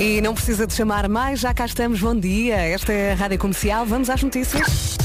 E não precisa de chamar mais, já cá estamos. Bom dia. Esta é a Rádio Comercial. Vamos às notícias.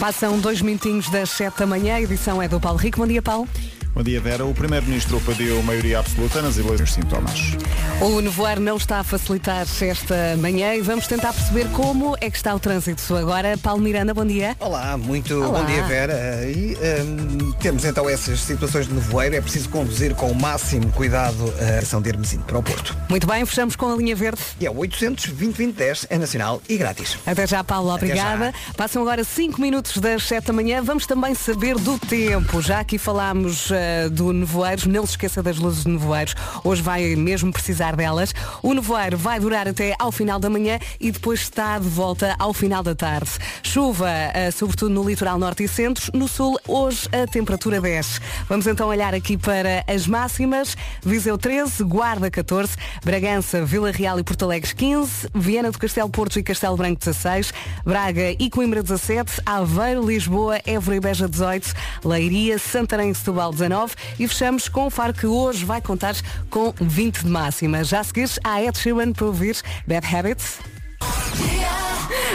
Passam dois minutinhos das sete da manhã. A edição é do Paulo Rico. Bom dia, Paulo. Bom dia, Vera. O Primeiro-Ministro pediu maioria absoluta nas eleições sintomas. O nevoeiro não está a facilitar esta manhã e vamos tentar perceber como é que está o trânsito agora. Paulo Miranda, bom dia. Olá, muito Olá. bom dia, Vera. E hum, temos então essas situações de nevoeiro. É preciso conduzir com o máximo cuidado a ação de Hermesino para o Porto. Muito bem, fechamos com a linha verde. E é 800 2010 é nacional e grátis. Até já, Paulo, obrigada. Passam agora 5 minutos das 7 da manhã. Vamos também saber do tempo. Já aqui falámos eh, do nevoeiro, não se esqueça das luzes de nevoeiros. Hoje vai mesmo precisar delas. O nevoeiro vai durar até ao final da manhã e depois está de volta ao final da tarde. Chuva, eh, sobretudo no litoral norte e centro. No sul, hoje a temperatura desce. Vamos então olhar aqui para as máximas. Viseu 13, Guarda 14, Bragança, Vila Real e Porto Alegre 15, Viana do Castelo Porto e Castelo Branco 16, Braga e Coimbra 17, Aveiro, Lisboa, Évora e Beja 18, Leiria, Santarém e Setúbal 19 e fechamos com o Faro que hoje vai contar com 20 de máxima. Já a seguir, há Ed Sheeran para ouvir Bad Habits.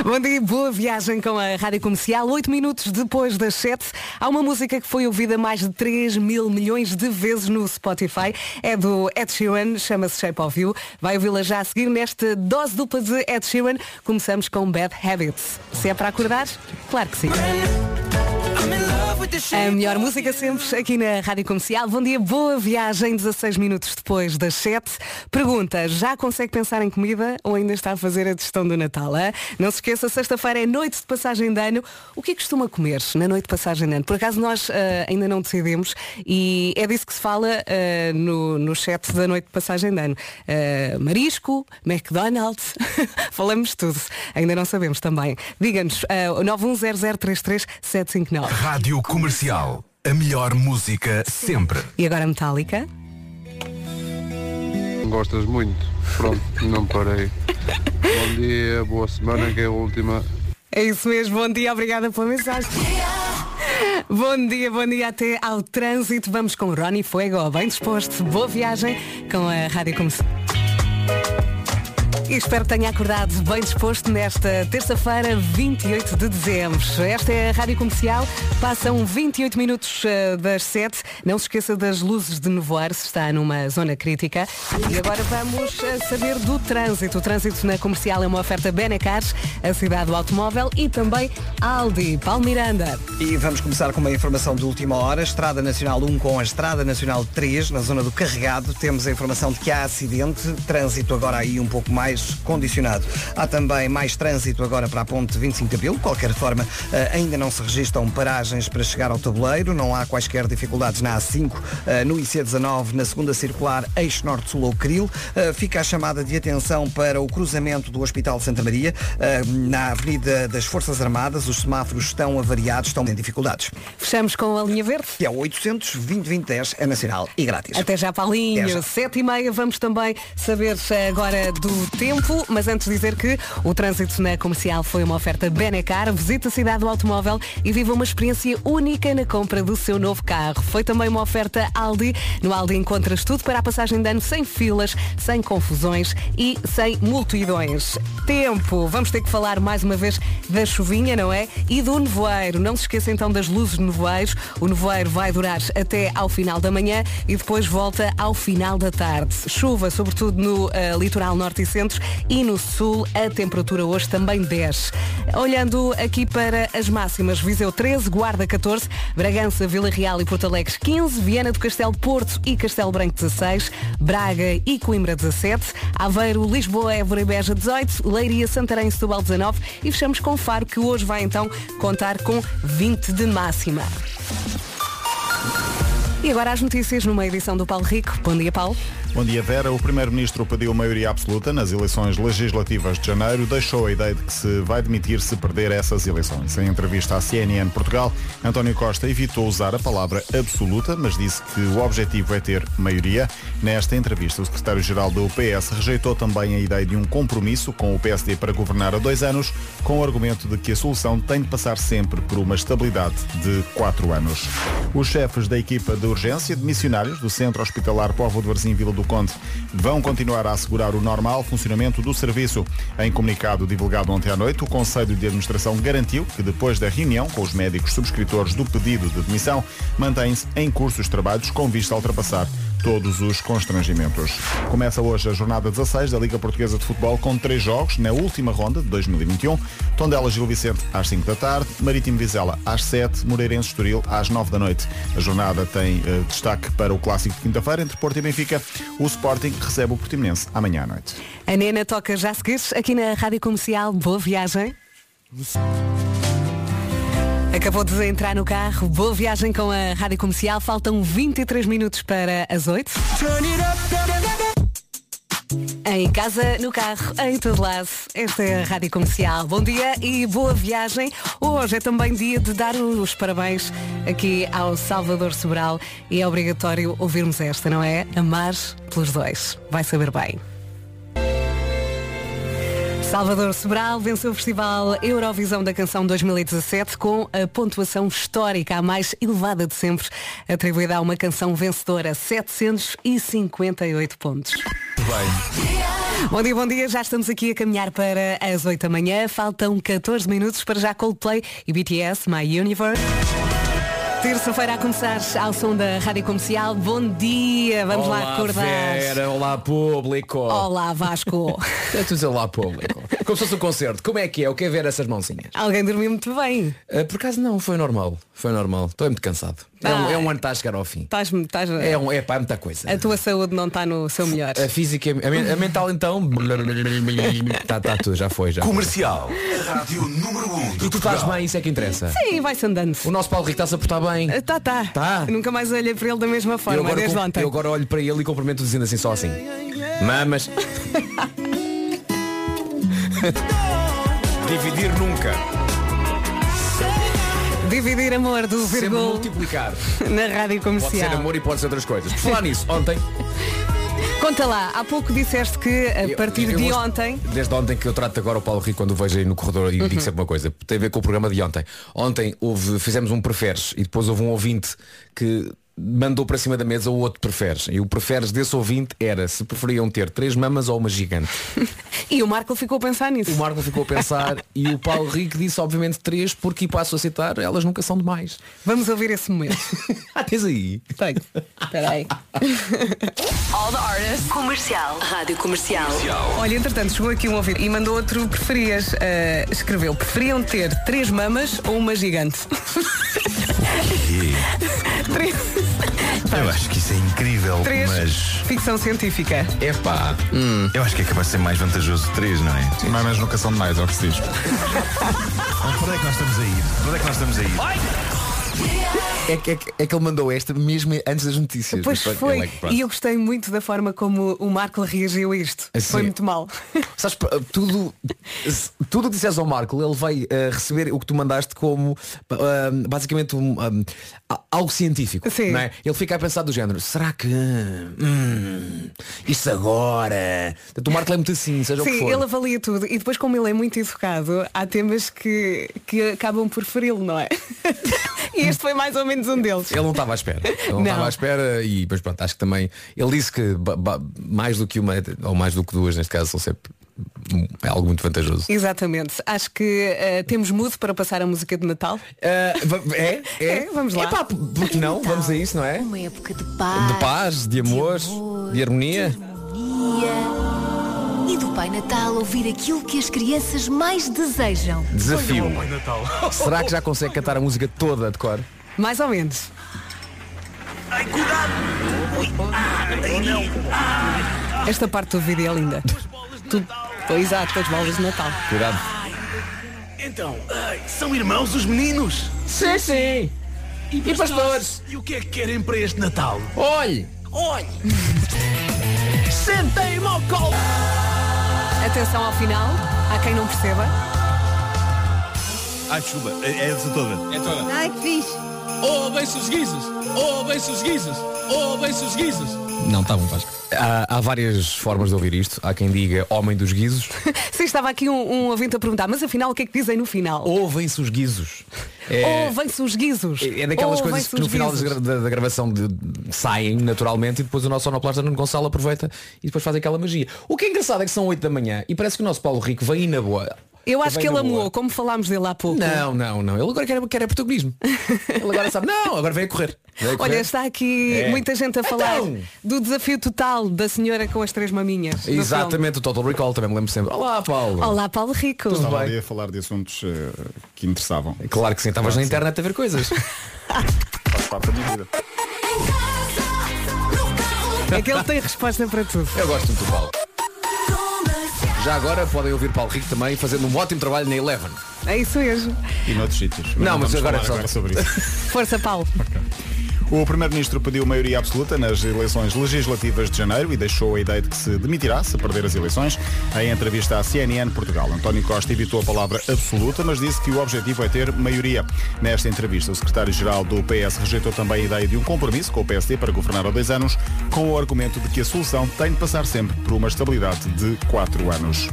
Bom dia, boa viagem com a Rádio Comercial. Oito minutos depois das sete, há uma música que foi ouvida mais de 3 mil milhões de vezes no Spotify. É do Ed Sheeran, chama-se Shape of You. Vai ouvi-la já a seguir nesta dose dupla de Ed Sheeran. Começamos com Bad Habits. Se é para acordar, claro que sim. A melhor música sempre aqui na Rádio Comercial. Bom dia, boa viagem, 16 minutos depois das 7. Pergunta, já consegue pensar em comida ou ainda está a fazer a gestão do Natal? hã? Não se esqueça, sexta-feira é noite de passagem de ano. O que é que costuma comer na noite de passagem de ano? Por acaso nós ah, ainda não decidimos e é disso que se fala ah, no, no chat da noite de passagem de ano. Ah, marisco, McDonald's, falamos tudo. Ainda não sabemos também. Diga-nos, uh, 910033759. Rádio Comercial. A melhor música sempre. E agora Metallica? Gostas muito? Pronto, não parei. Bom dia, boa semana, que é a última. É isso mesmo, bom dia, obrigada pela mensagem. Bom dia, bom dia até ao trânsito. Vamos com Ronnie Fuego, bem disposto. Boa viagem com a Rádio Comercial. E espero que tenha acordado bem disposto nesta terça-feira, 28 de dezembro. Esta é a Rádio Comercial. Passam 28 minutos eh, das 7. Não se esqueça das luzes de nevoeiro, se está numa zona crítica. E agora vamos eh, saber do trânsito. O trânsito na comercial é uma oferta Benacar, a cidade do automóvel e também Aldi, Palmiranda. E vamos começar com uma informação de última hora. Estrada Nacional 1 com a Estrada Nacional 3, na zona do Carregado. Temos a informação de que há acidente. Trânsito agora aí um pouco mais condicionado. Há também mais trânsito agora para a ponte 25 de Abril. De qualquer forma, eh, ainda não se registram paragens para chegar ao tabuleiro. Não há quaisquer dificuldades na A5, eh, no IC19, na segunda circular, eixo norte-sul ou Cril. Eh, Fica a chamada de atenção para o cruzamento do Hospital de Santa Maria, na Avenida das Forças Armadas. Os semáforos estão avariados, estão em dificuldades. Fechamos com a linha verde. Que é o 800 2010 é nacional e grátis. Até já, Paulinho. Até já. Sete e meia. Vamos também saber agora do tempo, mas antes dizer que o trânsito na comercial foi uma oferta Benecar. Visite a cidade do automóvel e viva uma experiência única na compra do seu novo carro. Foi também uma oferta Aldi. No Aldi encontras tudo para a passagem de ano sem filas, sem confusões e sem multidões. Tempo. Vamos ter que falar mais uma vez da chuvinha, não é? E do nevoeiro. Não se esqueça então das luzes de nevoeiros. O nevoeiro vai durar até ao final da manhã e depois volta ao final da tarde. Chuva, sobretudo no eh, litoral norte e centro e no sul a temperatura hoje também desce. Olhando aqui para as máximas, Viseu 13, Guarda 14, Bragança, Vila Real e Porto Alegre 15, Viana do Castelo Porto e Castelo Branco 16, Braga e Coimbra 17, Aveiro, Lisboa, Évora e Beja 18, Leiria, Santarém e Setúbal 19 e fechamos com Faro que hoje vai então contar com 20 de máxima. E agora as notícias numa edição do Paulo Rico. Bom dia, Paulo. Bom dia, Vera. O Primeiro-Ministro pediu maioria absoluta nas eleições legislativas de janeiro. Deixou a ideia de que se vai demitir se perder essas eleições. Em entrevista à CNN Portugal, António Costa evitou usar a palavra absoluta, mas disse que o objetivo é ter maioria. Nesta entrevista, o secretário-geral do PS rejeitou também a ideia de um compromisso com o PSD para governar a dois anos, com o argumento de que a solução tem de passar sempre por uma estabilidade de quatro anos. Os chefes da equipa do urgência de missionários do Centro Hospitalar Povo de Varzim Vila do Conde vão continuar a assegurar o normal funcionamento do serviço. Em comunicado divulgado ontem à noite, o Conselho de Administração garantiu que depois da reunião com os médicos subscritores do pedido de demissão, mantém-se em curso os trabalhos com vista a ultrapassar todos os constrangimentos. Começa hoje a jornada 16 da Liga Portuguesa de Futebol com três jogos na última ronda de 2021. Tondela Gil Vicente às 5 da tarde, Marítimo Vizela às 7, Moreirense Estoril às 9 da noite. A jornada tem eh, destaque para o clássico de quinta-feira entre Porto e Benfica. O Sporting recebe o Portimonense amanhã à noite. A Nena toca já seguires aqui na Rádio Comercial. Boa viagem. Acabou de entrar no carro. Boa viagem com a Rádio Comercial. Faltam 23 minutos para as 8. Em casa, no carro, em todo lado. Esta é a Rádio Comercial. Bom dia e boa viagem. Hoje é também dia de dar os parabéns aqui ao Salvador Sobral e é obrigatório ouvirmos esta, não é? Amar pelos dois. Vai saber bem. Salvador Sobral venceu o Festival Eurovisão da Canção 2017 com a pontuação histórica, a mais elevada de sempre, atribuída a uma canção vencedora, 758 pontos. Bom dia, bom dia. Já estamos aqui a caminhar para as 8 da manhã. Faltam 14 minutos para já Coldplay e BTS, My Universe. Terça-feira a começar ao som da Rádio Comercial. Bom dia, vamos olá, lá acordar. Vera, olá público. Olá Vasco. É tu dizer olá público. Como se fosse um concerto. Como é que é? Eu quero ver essas mãozinhas. Alguém dormiu muito bem. Ah, por acaso não, foi normal. Foi normal. Estou muito cansado. É um, Ah. é um ano que está a chegar ao fim. Estás, estás, É, um, é pá, é muita coisa. A tua saúde não está no seu melhor. A física, a, a mental então. Está tá tudo, já foi, já. foi. Comercial. A rádio número 1 um E tu estás bem, isso é que interessa. Sim, vai-se andando. O nosso Paulo Rico está-se a portar bem. Tá, tá. Tá. Nunca mais olhei para ele da mesma Eu forma, agora, desde com- ontem. eu agora olho para ele e cumprimento dizendo assim só assim. Mamas. Dividir nunca. Dividir amor do Sempre Virgul multiplicar. na rádio Pode ser comercial. amor e pode ser outras coisas. Por falar nisso, ontem. Conta lá, há pouco disseste que a eu- partir eu de gosto- ontem. Desde ontem que eu trato agora o Paulo Rico quando o vejo aí no corredor e Uhum. digo sempre uma coisa. Tem a ver com o programa de ontem. Ontem houve, fizemos um preferes e depois houve um ouvinte que mandou para cima da mesa o outro preferes. E o preferes desse ouvinte era se preferiam ter três mamas ou uma gigante. E o Marco ficou a pensar nisso. O Marco ficou a pensar e o Paulo Rico disse obviamente três porque e passo a citar, elas nunca são demais. Vamos ouvir esse momento. Ah, tens aí. Tenho. Espera aí. All the artists. Comercial. Rádio Comercial. Olha, entretanto, chegou aqui um ouvinte e mandou outro preferias. eh, escreveu, preferiam ter três mamas ou uma gigante? três, Eu acho que isso é incrível, três mas ficção científica. Epá. eu acho que é capaz de ser mais vantajoso três, não é? Mas, mas nunca são demais, é o que se diz. Onde é que nós estamos a ir? Para onde é que nós estamos a ir? É que, é, que, é que ele mandou esta mesmo antes das notícias. Pois foi. ele é. E eu gostei muito da forma como o Marco reagiu a isto. Assim. Foi muito mal. Sabes, tudo tudo o que disseres ao Marco, ele vai eh, receber o que tu mandaste como ah, basicamente um, ah, algo científico. Sim. é? Ele fica a pensar do género, será que hum, isto agora? O Marco é muito assim, seja o que Sim, for. ele avalia tudo. E depois, como ele é muito educado, há temas que, que acabam por feri-lo, não é? e este foi mais ou menos um deles. Ele não estava à espera. Ele não estava à espera e mas pronto, acho que também. Ele disse que mais do que uma, ou mais do que duas, neste caso, são sempre é algo muito vantajoso. Exatamente. Acho que eh, temos mudo para passar a música de Natal. Ah, va- é? É, vamos lá. Epá, por que não? Vamos a isso, não é? Uma época de paz. De paz, de amor, de harmonia. E do Pai Natal ouvir aquilo que as crianças mais desejam. Desafio. Será que já consegue cantar a música toda de cor? Mais ou menos. Esta parte do vídeo é linda. Tu, exato, as bolas de Natal. Cuidado. Então, ai, são irmãos os meninos? Sim, sim. E pastores? E o que é que querem para este Natal? Olhe! Olhe! Sentei-me ao colo! Atenção ao final, há quem não perceba. Ai, desculpa, é, é essa toda. Ai, que fixe. Oh, bem-se os guizos! Oh, bem-se os guizos! Oh, bem-se os guizos! Não, está bom, Vasco. Há, há várias formas de ouvir isto. Há quem diga homem dos guizos. Sim, estava aqui um, um ouvinte a perguntar, mas afinal o que é que dizem no final? Ouvem-se os guizos. É- Ou vem-se os guizos. É daquelas Ou coisas que no final da, da- da gravação de- saem naturalmente e depois o nosso sonoplasta Nuno Gonçalo aproveita e depois faz aquela magia. O que é engraçado é que são 8 da manhã e parece que o nosso Paulo Rico vem aí na boa. Eu acho que ele amou, como falámos dele há pouco. Não, não, não. Ele agora quer, quer é protagonismo. Ele agora sabe. Não, agora vem a correr. Vem a correr. Olha, está aqui É. muita gente a falar Então. do desafio total da senhora com as três maminhas. Exatamente, o Total Recall também me lembro sempre. Olá, Paulo. Olá, Paulo Rico. Estava bem. ali a falar de assuntos eh, que interessavam. Claro que sim, estavas na internet a ver coisas. Faz parte da minha vida. É que ele tem resposta para tudo. Eu gosto muito do Paulo. Já agora podem ouvir Paulo Rico também fazendo um ótimo trabalho na Eleven. É isso mesmo. E noutros sítios. Não, mas agora falar é só- agora sobre isso. Força, Paulo. O Primeiro-Ministro pediu maioria absoluta nas eleições legislativas de janeiro e deixou a ideia de que se demitirá se perder as eleições. Em entrevista à CNN Portugal, António Costa evitou a palavra absoluta, mas disse que o objetivo é ter maioria. Nesta entrevista, o secretário-geral do PS rejeitou também a ideia de um compromisso com o PSD para governar há dois anos, com o argumento de que a solução tem de passar sempre por uma estabilidade de quatro anos.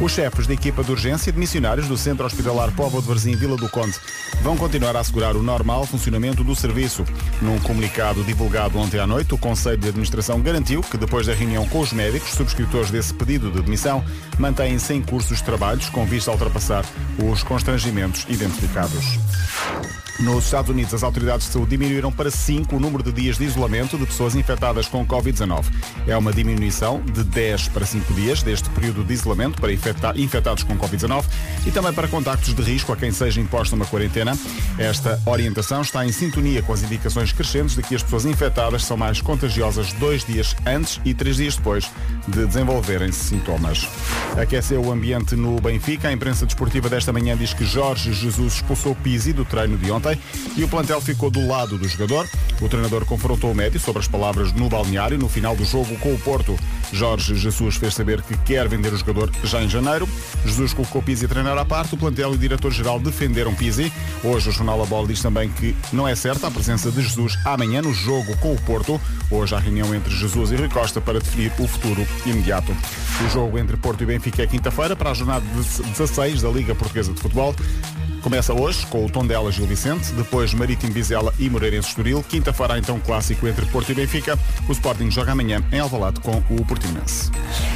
Os chefes da equipa de urgência de missionários do Centro Hospitalar Póvoa de Varzim Vila do Conde vão continuar a assegurar o normal funcionamento do serviço. Num comunicado divulgado ontem à noite, o Conselho de Administração garantiu que depois da reunião com os médicos, subscritores desse pedido de demissão, mantêm-se em curso os trabalhos com vista a ultrapassar os constrangimentos identificados. Nos Estados Unidos, as autoridades de saúde diminuíram para 5 o número de dias de isolamento de pessoas infectadas com Covid-19. É uma diminuição de 10 para 5 dias deste período de isolamento para infecta- infectados com Covid-19 e também para contactos de risco a quem seja imposta uma quarentena. Esta orientação está em sintonia com as indicações crescentes de que as pessoas infectadas são mais contagiosas dois dias antes e três dias depois de desenvolverem sintomas. Aqueceu o ambiente no Benfica. A imprensa desportiva desta manhã diz que Jorge Jesus expulsou Pizzi do treino de ontem e o plantel ficou do lado do jogador. O treinador confrontou o médio sobre as palavras no balneário no final do jogo com o Porto. Jorge Jesus fez saber que quer vender o jogador já em janeiro. Jesus colocou Pizzi a treinar à parte. O plantel e o diretor-geral defenderam Pizzi. Hoje o jornal A Bola diz também que não é certa a presença de Jesus amanhã no jogo com o Porto. Hoje há reunião entre Jesus e Rui Costa para definir o futuro imediato. O jogo entre Porto e Benfica é quinta-feira para a jornada de 16 da Liga Portuguesa de Futebol. Começa hoje com o Tondela Gil Vicente, depois Marítimo Vizela e Moreirense Estoril. Quinta-feira então clássico entre Porto e Benfica. O Sporting joga amanhã em Alvalade com o Portimonense.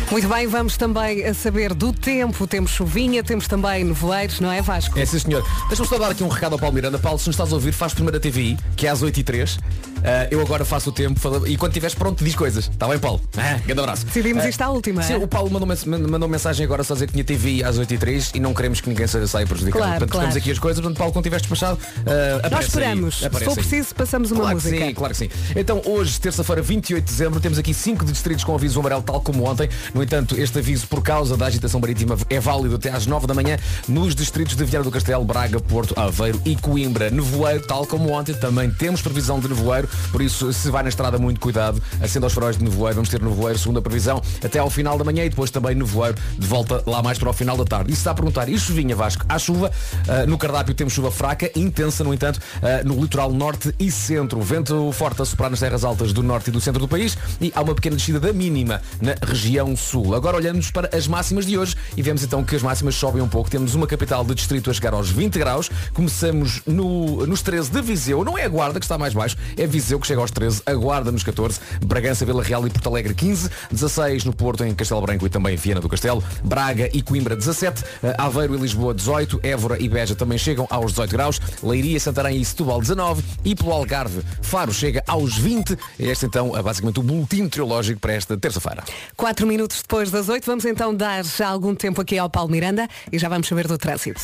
Muito bem, vamos também a saber do tempo. Temos chuvinha, temos também nevoeiros, não é Vasco? É sim senhor. Deixa-me só dar aqui um recado ao Paulo Miranda. Paulo, se nos estás a ouvir, faz primeiro a TVI, que é às 8h03. Ah, eu agora faço o tempo fala- e quando estiveres pronto diz coisas. Está bem, Paulo? Ah, grande abraço. Decidimos Ah, isto à última. Sim, é? o Paulo mandou, mandou mensagem agora só a dizer que tinha TVI às 8h03 e não queremos que ninguém saia prejudicado. Claro, portanto, claro. temos aqui as coisas. Portanto, Paulo, quando estiveres despachado, ah, Nós aparece aí. esperamos. Se for preciso, passamos uma Claro música. sim, claro que sim. Então hoje, terça-feira, 28 de dezembro, temos aqui cinco distritos com aviso amarelo, tal como ontem. No entanto, este aviso, por causa da agitação marítima, é válido até às 9 da manhã nos distritos de Viana do Castelo, Braga, Porto, Aveiro e Coimbra. Nevoeiro, tal como ontem, também temos previsão de nevoeiro, por isso, se vai na estrada, muito cuidado. Acenda os faróis de nevoeiro, vamos ter nevoeiro, segunda previsão, até ao final da manhã e depois também nevoeiro de volta lá mais para o final da tarde. Isso está a perguntar, e chuvinha, Vasco? Há chuva, ah, no cardápio temos chuva fraca, intensa, no entanto, ah, no litoral norte e centro. Vento forte a soprar nas terras altas do norte e do centro do país e há uma pequena descida da mínima na região sul. Agora olhamos para as máximas de hoje e vemos então que as máximas sobem um pouco. Temos uma capital de distrito a chegar aos 20 graus. Começamos no, nos 13 de Viseu. Não é a Guarda que está mais baixo, é Viseu que chega aos 13, a Guarda nos 14, Bragança, Vila Real e Porto Alegre 15, 16 no Porto, em Castelo Branco e também em Viana do Castelo, Braga e Coimbra 17, eh, Aveiro e Lisboa 18, Évora e Beja também chegam aos 18 graus, Leiria, Santarém e Setúbal 19 e pelo Algarve, Faro chega aos 20. Este então é basicamente o boletim meteorológico para esta terça-feira. Quatro minutos depois das oito, vamos então dar já algum tempo aqui ao Paulo Miranda e já vamos saber do trânsito.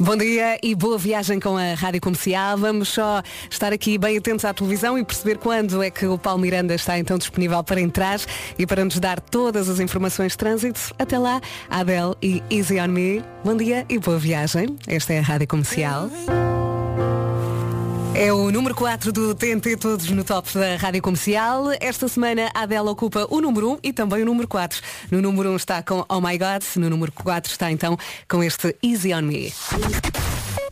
Bom dia e boa viagem com a Rádio Comercial. Vamos só estar aqui bem atentos à televisão e perceber quando é que o Paulo Miranda está então disponível para entrar e para nos dar todas as informações de trânsito. Até lá, Adele e Easy On Me. Bom dia e boa viagem. Esta é a Rádio Comercial. É o número 4 do TNT, todos no top da Rádio Comercial. Esta semana a Adele ocupa o número 1 e também o número 4. No número 1 está com Oh My God, no número 4 está então com este Easy On Me.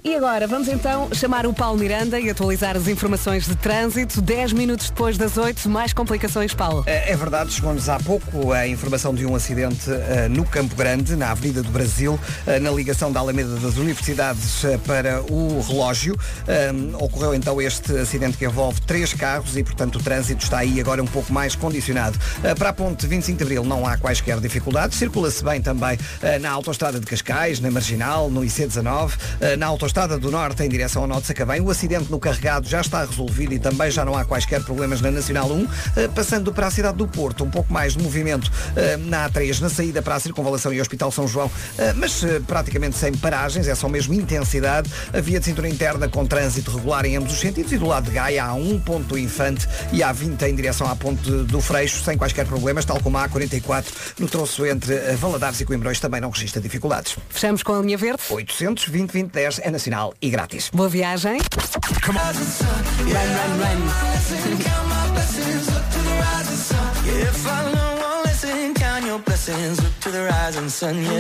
E agora, vamos então chamar o Paulo Miranda e atualizar as informações de trânsito. 10 minutos depois das 8, mais complicações, Paulo. É é verdade, chegou-nos há pouco a informação de um acidente eh, no Campo Grande, na Avenida do Brasil, eh, na ligação da Alameda das Universidades eh, para o relógio. Ocorreu então este acidente que envolve três carros e, portanto, o trânsito está aí agora um pouco mais condicionado. Para a ponte 25 de Abril não há quaisquer dificuldades. Circula-se bem também na autoestrada de Cascais, na Marginal, no IC19, eh, na autoestrada do Norte em direção ao Norte Sacavém. O acidente no carregado já está resolvido e também já não há quaisquer problemas na Nacional 1. Eh, Passando para a cidade do Porto, um pouco mais de movimento eh, na A3, na saída para a Circunvalação e Hospital São João, eh, mas praticamente sem paragens, é só mesmo intensidade. A via de cintura interna com trânsito regular em ambos os sentidos e do lado de Gaia há um ponto do Infante e há 20 em direção à ponte do Freixo, sem quaisquer problemas, tal como a A44 no troço entre Valadares e Coimbrões também não registra dificuldades. Fechamos com a linha verde. 800 20 20 10 é nacional e grátis. Boa viagem. Run, run, run.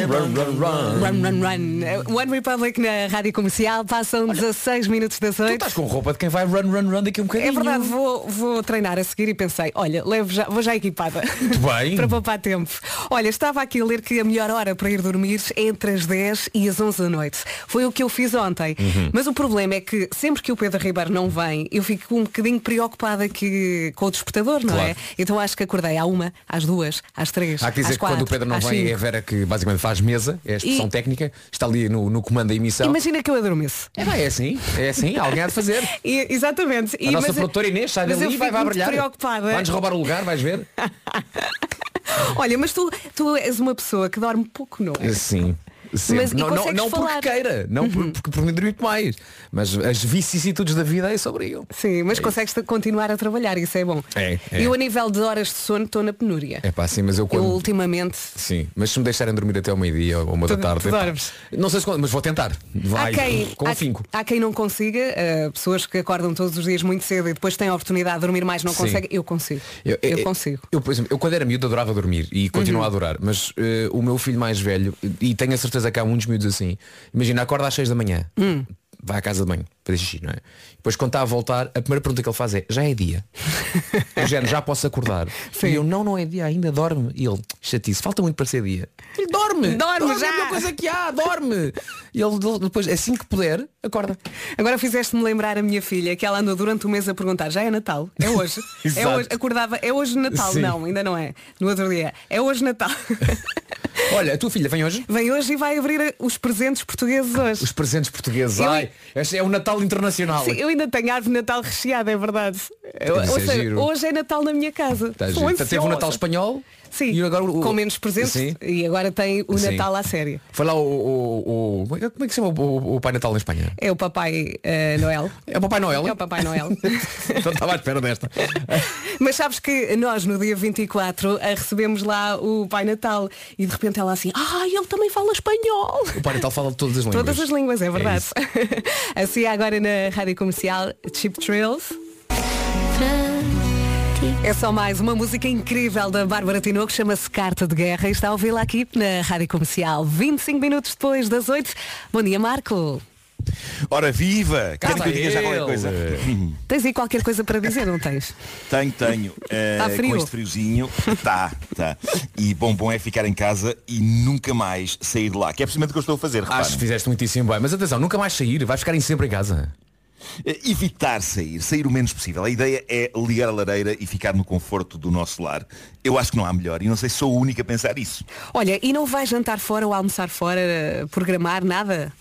Run, run, run. Run, run, run. One Republic na Rádio Comercial. Passam 16 minutos das Tu 8. estás com roupa de quem vai run, run, run daqui a um bocadinho. É verdade, vou, vou treinar a seguir e pensei, olha, levo já, vou já equipada. Muito bem. para poupar tempo. Olha, estava aqui a ler que a melhor hora para ir dormir é entre as 10 e as 11 da noite. Foi o que eu fiz ontem. Uhum. Mas o problema é que sempre que o Pedro Ribeiro não vem, eu fico um bocadinho preocupada aqui com o despertador, não é? Claro. Então acho que acordei à uma, às duas, às três. Há que dizer às que quando o Pedro não vem é a Vera que basicamente faz mesa, é a expressão E- técnica, está ali no, no comando da emissão. Imagina que eu adormeço. É, bem, é assim, é assim, alguém há de fazer. E- exatamente. A E- nossa mas- produtora Inês sai mas eu dali e vai, fico vai muito brilhar. preocupada. Vai-nos roubar o lugar, vais ver? Olha, mas tu, tu és uma pessoa que dorme pouco, não é? Sim. Mas não, não, não falar? Uhum. porque queira, não por- porque por mim dormir muito mais. Mas as vicissitudes da vida é sobre eu. Sim, mas consegues continuar a trabalhar, isso é bom. É, é. Eu a nível de horas de sono estou na penúria. É pá, sim, mas eu Eu quando. ultimamente. Sim, mas se me deixarem dormir até ao meio-dia ou uma Tu- da tarde. dormes? Não sei se quando, mas vou tentar. Vai, há, quem, com há, afinco. há quem não consiga, eh, pessoas que acordam todos os dias muito cedo e depois têm a oportunidade de dormir mais, não conseguem. Eu consigo. Eu, consigo. Eu, por exemplo, eu quando era miúdo adorava dormir e continuo Uhum. a adorar, mas eh, o meu filho mais velho, e tenho a certeza que há muitos miúdos assim, imagina, acorda às 6 da manhã, Hum. vai à casa de banho, fazer xixi, não é? Depois quando está a voltar, a primeira pergunta que ele faz é, já é dia? Eu género, já posso acordar. E eu, não, não é dia, ainda dorme. E ele, chatice, falta muito para ser dia. Ele dorme! Dorme já! É a melhor coisa que há, dorme! E ele depois, assim que puder, acorda. Agora fizeste-me lembrar a minha filha que ela andou durante o mês a perguntar, já é Natal? É hoje? é hoje? Acordava, é hoje Natal? Sim. Não, ainda não é. No outro dia. É hoje Natal. Olha, a tua filha vem hoje? Vem hoje e vai abrir os presentes portugueses hoje. Os presentes portugueses. Eu- Ai, este é o Natal Internacional. Sim, eu ainda tenho árvore de Natal recheada, é verdade. Eu- Ou seja, giro. hoje é Natal na minha casa. Tá giro. Teve o ansiosa. Natal espanhol Sim, e agora o- com menos presentes Sim. e agora tem o Sim. Natal à série. Foi lá o, o- o- Como é que se chama o, o- o Pai Natal na Espanha? É o Papai eh, Noel. É o Papai Noel? É o Papai Noel. então estava à espera desta. Mas sabes que nós no dia 24 eh, recebemos lá o Pai Natal e de repente ela assim, ah, ele também fala espanhol. O Pai Natal fala de todas as línguas. Todas as línguas, é verdade. isso. assim agora na rádio comercial Chip Trills. É só mais uma música incrível da Bárbara Tinoco, chama-se Carta de Guerra e está a ouvi-la aqui na Rádio Comercial. 25 minutos depois das 8. Bom dia, Marco. Ora viva! Cá Querem que eu diga já está qualquer coisa? Tens aí qualquer coisa para dizer, não tens? Tenho, tenho. Eh, Tá frio? Com este friozinho, tá, tá. E bom, bom é ficar em casa e nunca mais sair de lá. Que é precisamente o que eu estou a fazer, reparem. Acho que fizeste muitíssimo bem. Mas atenção, nunca mais sair, vais ficarem sempre em casa. Eh, Evitar sair, sair o menos possível. A ideia é ligar a lareira e ficar no conforto do nosso lar. Eu acho que não há melhor e não sei se sou o único a pensar isso. Olha, e não vais jantar fora ou almoçar fora, eh, programar nada?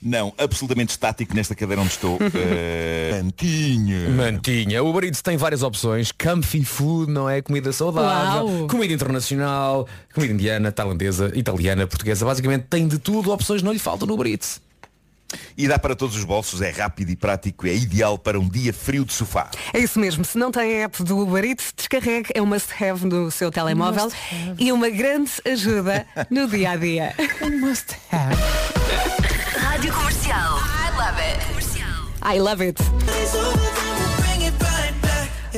Não, absolutamente estático nesta cadeira onde estou. Eh, Mantinha. Mantinha. O Uber Eats tem várias opções. Comfy food, não é? Comida saudável. Uau. Comida internacional. Comida indiana, tailandesa, italiana, portuguesa. Basicamente tem de tudo. Opções não lhe faltam no Uber Eats. E dá para todos os bolsos, é rápido e prático, é ideal para um dia frio de sofá. É isso mesmo, se não tem a app do Uber Eats, descarregue, é um must-have no seu telemóvel e uma grande ajuda no dia a dia. Rádio Comercial. I love it. Comercial. I love it.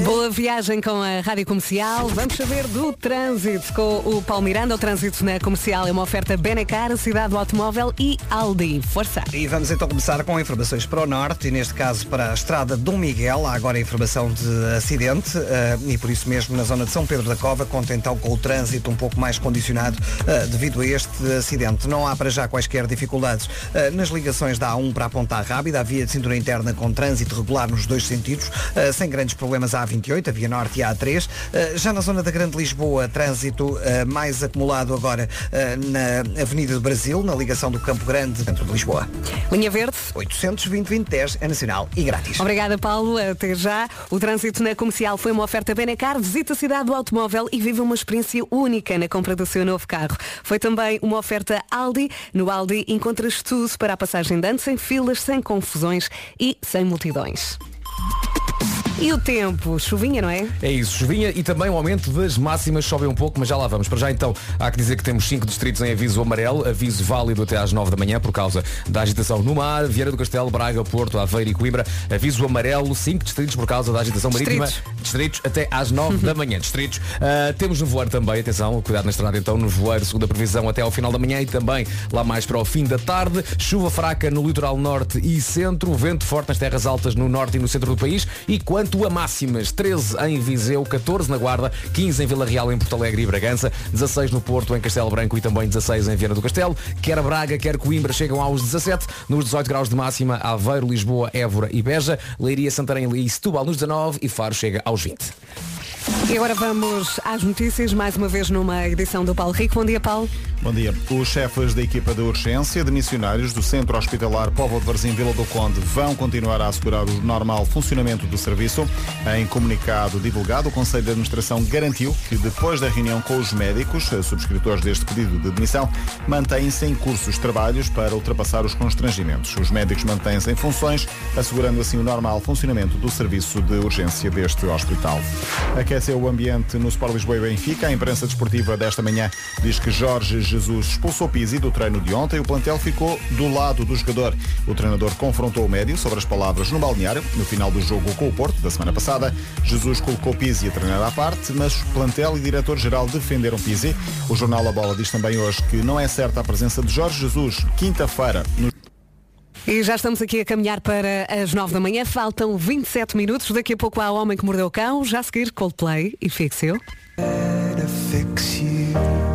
Boa viagem com a Rádio Comercial. Vamos saber do trânsito com o Paulo Miranda. O trânsito na comercial é uma oferta Benecar, Cidade do Automóvel e Aldi. Força! E vamos então começar com informações para o norte e neste caso para a estrada Dom Miguel. Há agora informação de acidente eh, e por isso mesmo na zona de São Pedro da Cova conta então com o trânsito um pouco mais condicionado eh, devido a este acidente. Não há para já quaisquer dificuldades eh, nas ligações da A1 para a Ponta Rábida, a via de cintura interna com trânsito regular nos dois sentidos, sem grandes problemas a A28, a Via Norte e a A3. Eh, Já na zona da Grande Lisboa, trânsito eh, mais acumulado agora eh, na Avenida do Brasil, na ligação do Campo Grande, dentro de Lisboa. Linha Verde. 820-2010 é nacional e grátis. Obrigada, Paulo. Até já. O trânsito na comercial foi uma oferta Benecar. Visita a cidade do automóvel e vive uma experiência única na compra do seu novo carro. Foi também uma oferta Aldi. No Aldi encontras tudo para a passagem de ano, sem filas, sem confusões e sem multidões. E o tempo? Chuvinha, não é? É isso, chuvinha e também o aumento das máximas sobe um pouco, mas já lá vamos. Para já então, há que dizer que temos cinco distritos em aviso amarelo, aviso válido até às 9 da manhã por causa da agitação no mar, Vieira do Castelo, Braga, Porto, Aveiro e Coimbra. Aviso amarelo, cinco distritos por causa da agitação marítima. Distritos. Distritos até às 9 da manhã. Distritos. Ah, temos nevoeiro também, atenção, cuidado na estrada então, nevoeiro, segunda previsão até ao final da manhã e também lá mais para o fim da tarde. Chuva fraca no litoral norte e centro, vento forte nas terras altas no norte e no centro do país. E quanto a máximas, 13 em Viseu, 14 na Guarda, 15 em Vila Real, em Porto Alegre e Bragança, 16 no Porto, em Castelo Branco e também 16 em Viana do Castelo. Quer Braga, quer Coimbra chegam aos 17, nos 18 graus de máxima, Aveiro, Lisboa, Évora e Beja, Leiria, Santarém e Setúbal nos 19 e Faro chega aos 20. E agora vamos às notícias, mais uma vez numa edição do Paulo Rico. Bom dia, Paulo. Bom dia. Os chefes da equipa de urgência de missionários do Centro Hospitalar Povo de Varzim Vila do Conde vão continuar a assegurar o normal funcionamento do serviço. Em comunicado divulgado, o Conselho de Administração garantiu que depois da reunião com os médicos, subscritores deste pedido de demissão, mantêm-se em curso os trabalhos para ultrapassar os constrangimentos. Os médicos mantêm-se em funções, assegurando assim o normal funcionamento do serviço de urgência deste hospital. Aqueceu o ambiente no Sport Lisboa e Benfica. A imprensa desportiva desta manhã diz que Jorge Jesus expulsou Pizzi do treino de ontem. O plantel ficou do lado do jogador. O treinador confrontou o médio sobre as palavras no balneário. No final do jogo com o Porto, da semana passada, Jesus colocou Pizzi a treinar à parte, mas plantel e diretor-geral defenderam Pizzi. O jornal A Bola diz também hoje que não é certa a presença de Jorge Jesus quinta-feira no E já estamos aqui a caminhar para as 9 da manhã. Faltam 27 minutos. Daqui a pouco há o Homem que Mordeu o Cão. Já a seguir Coldplay e Fixio.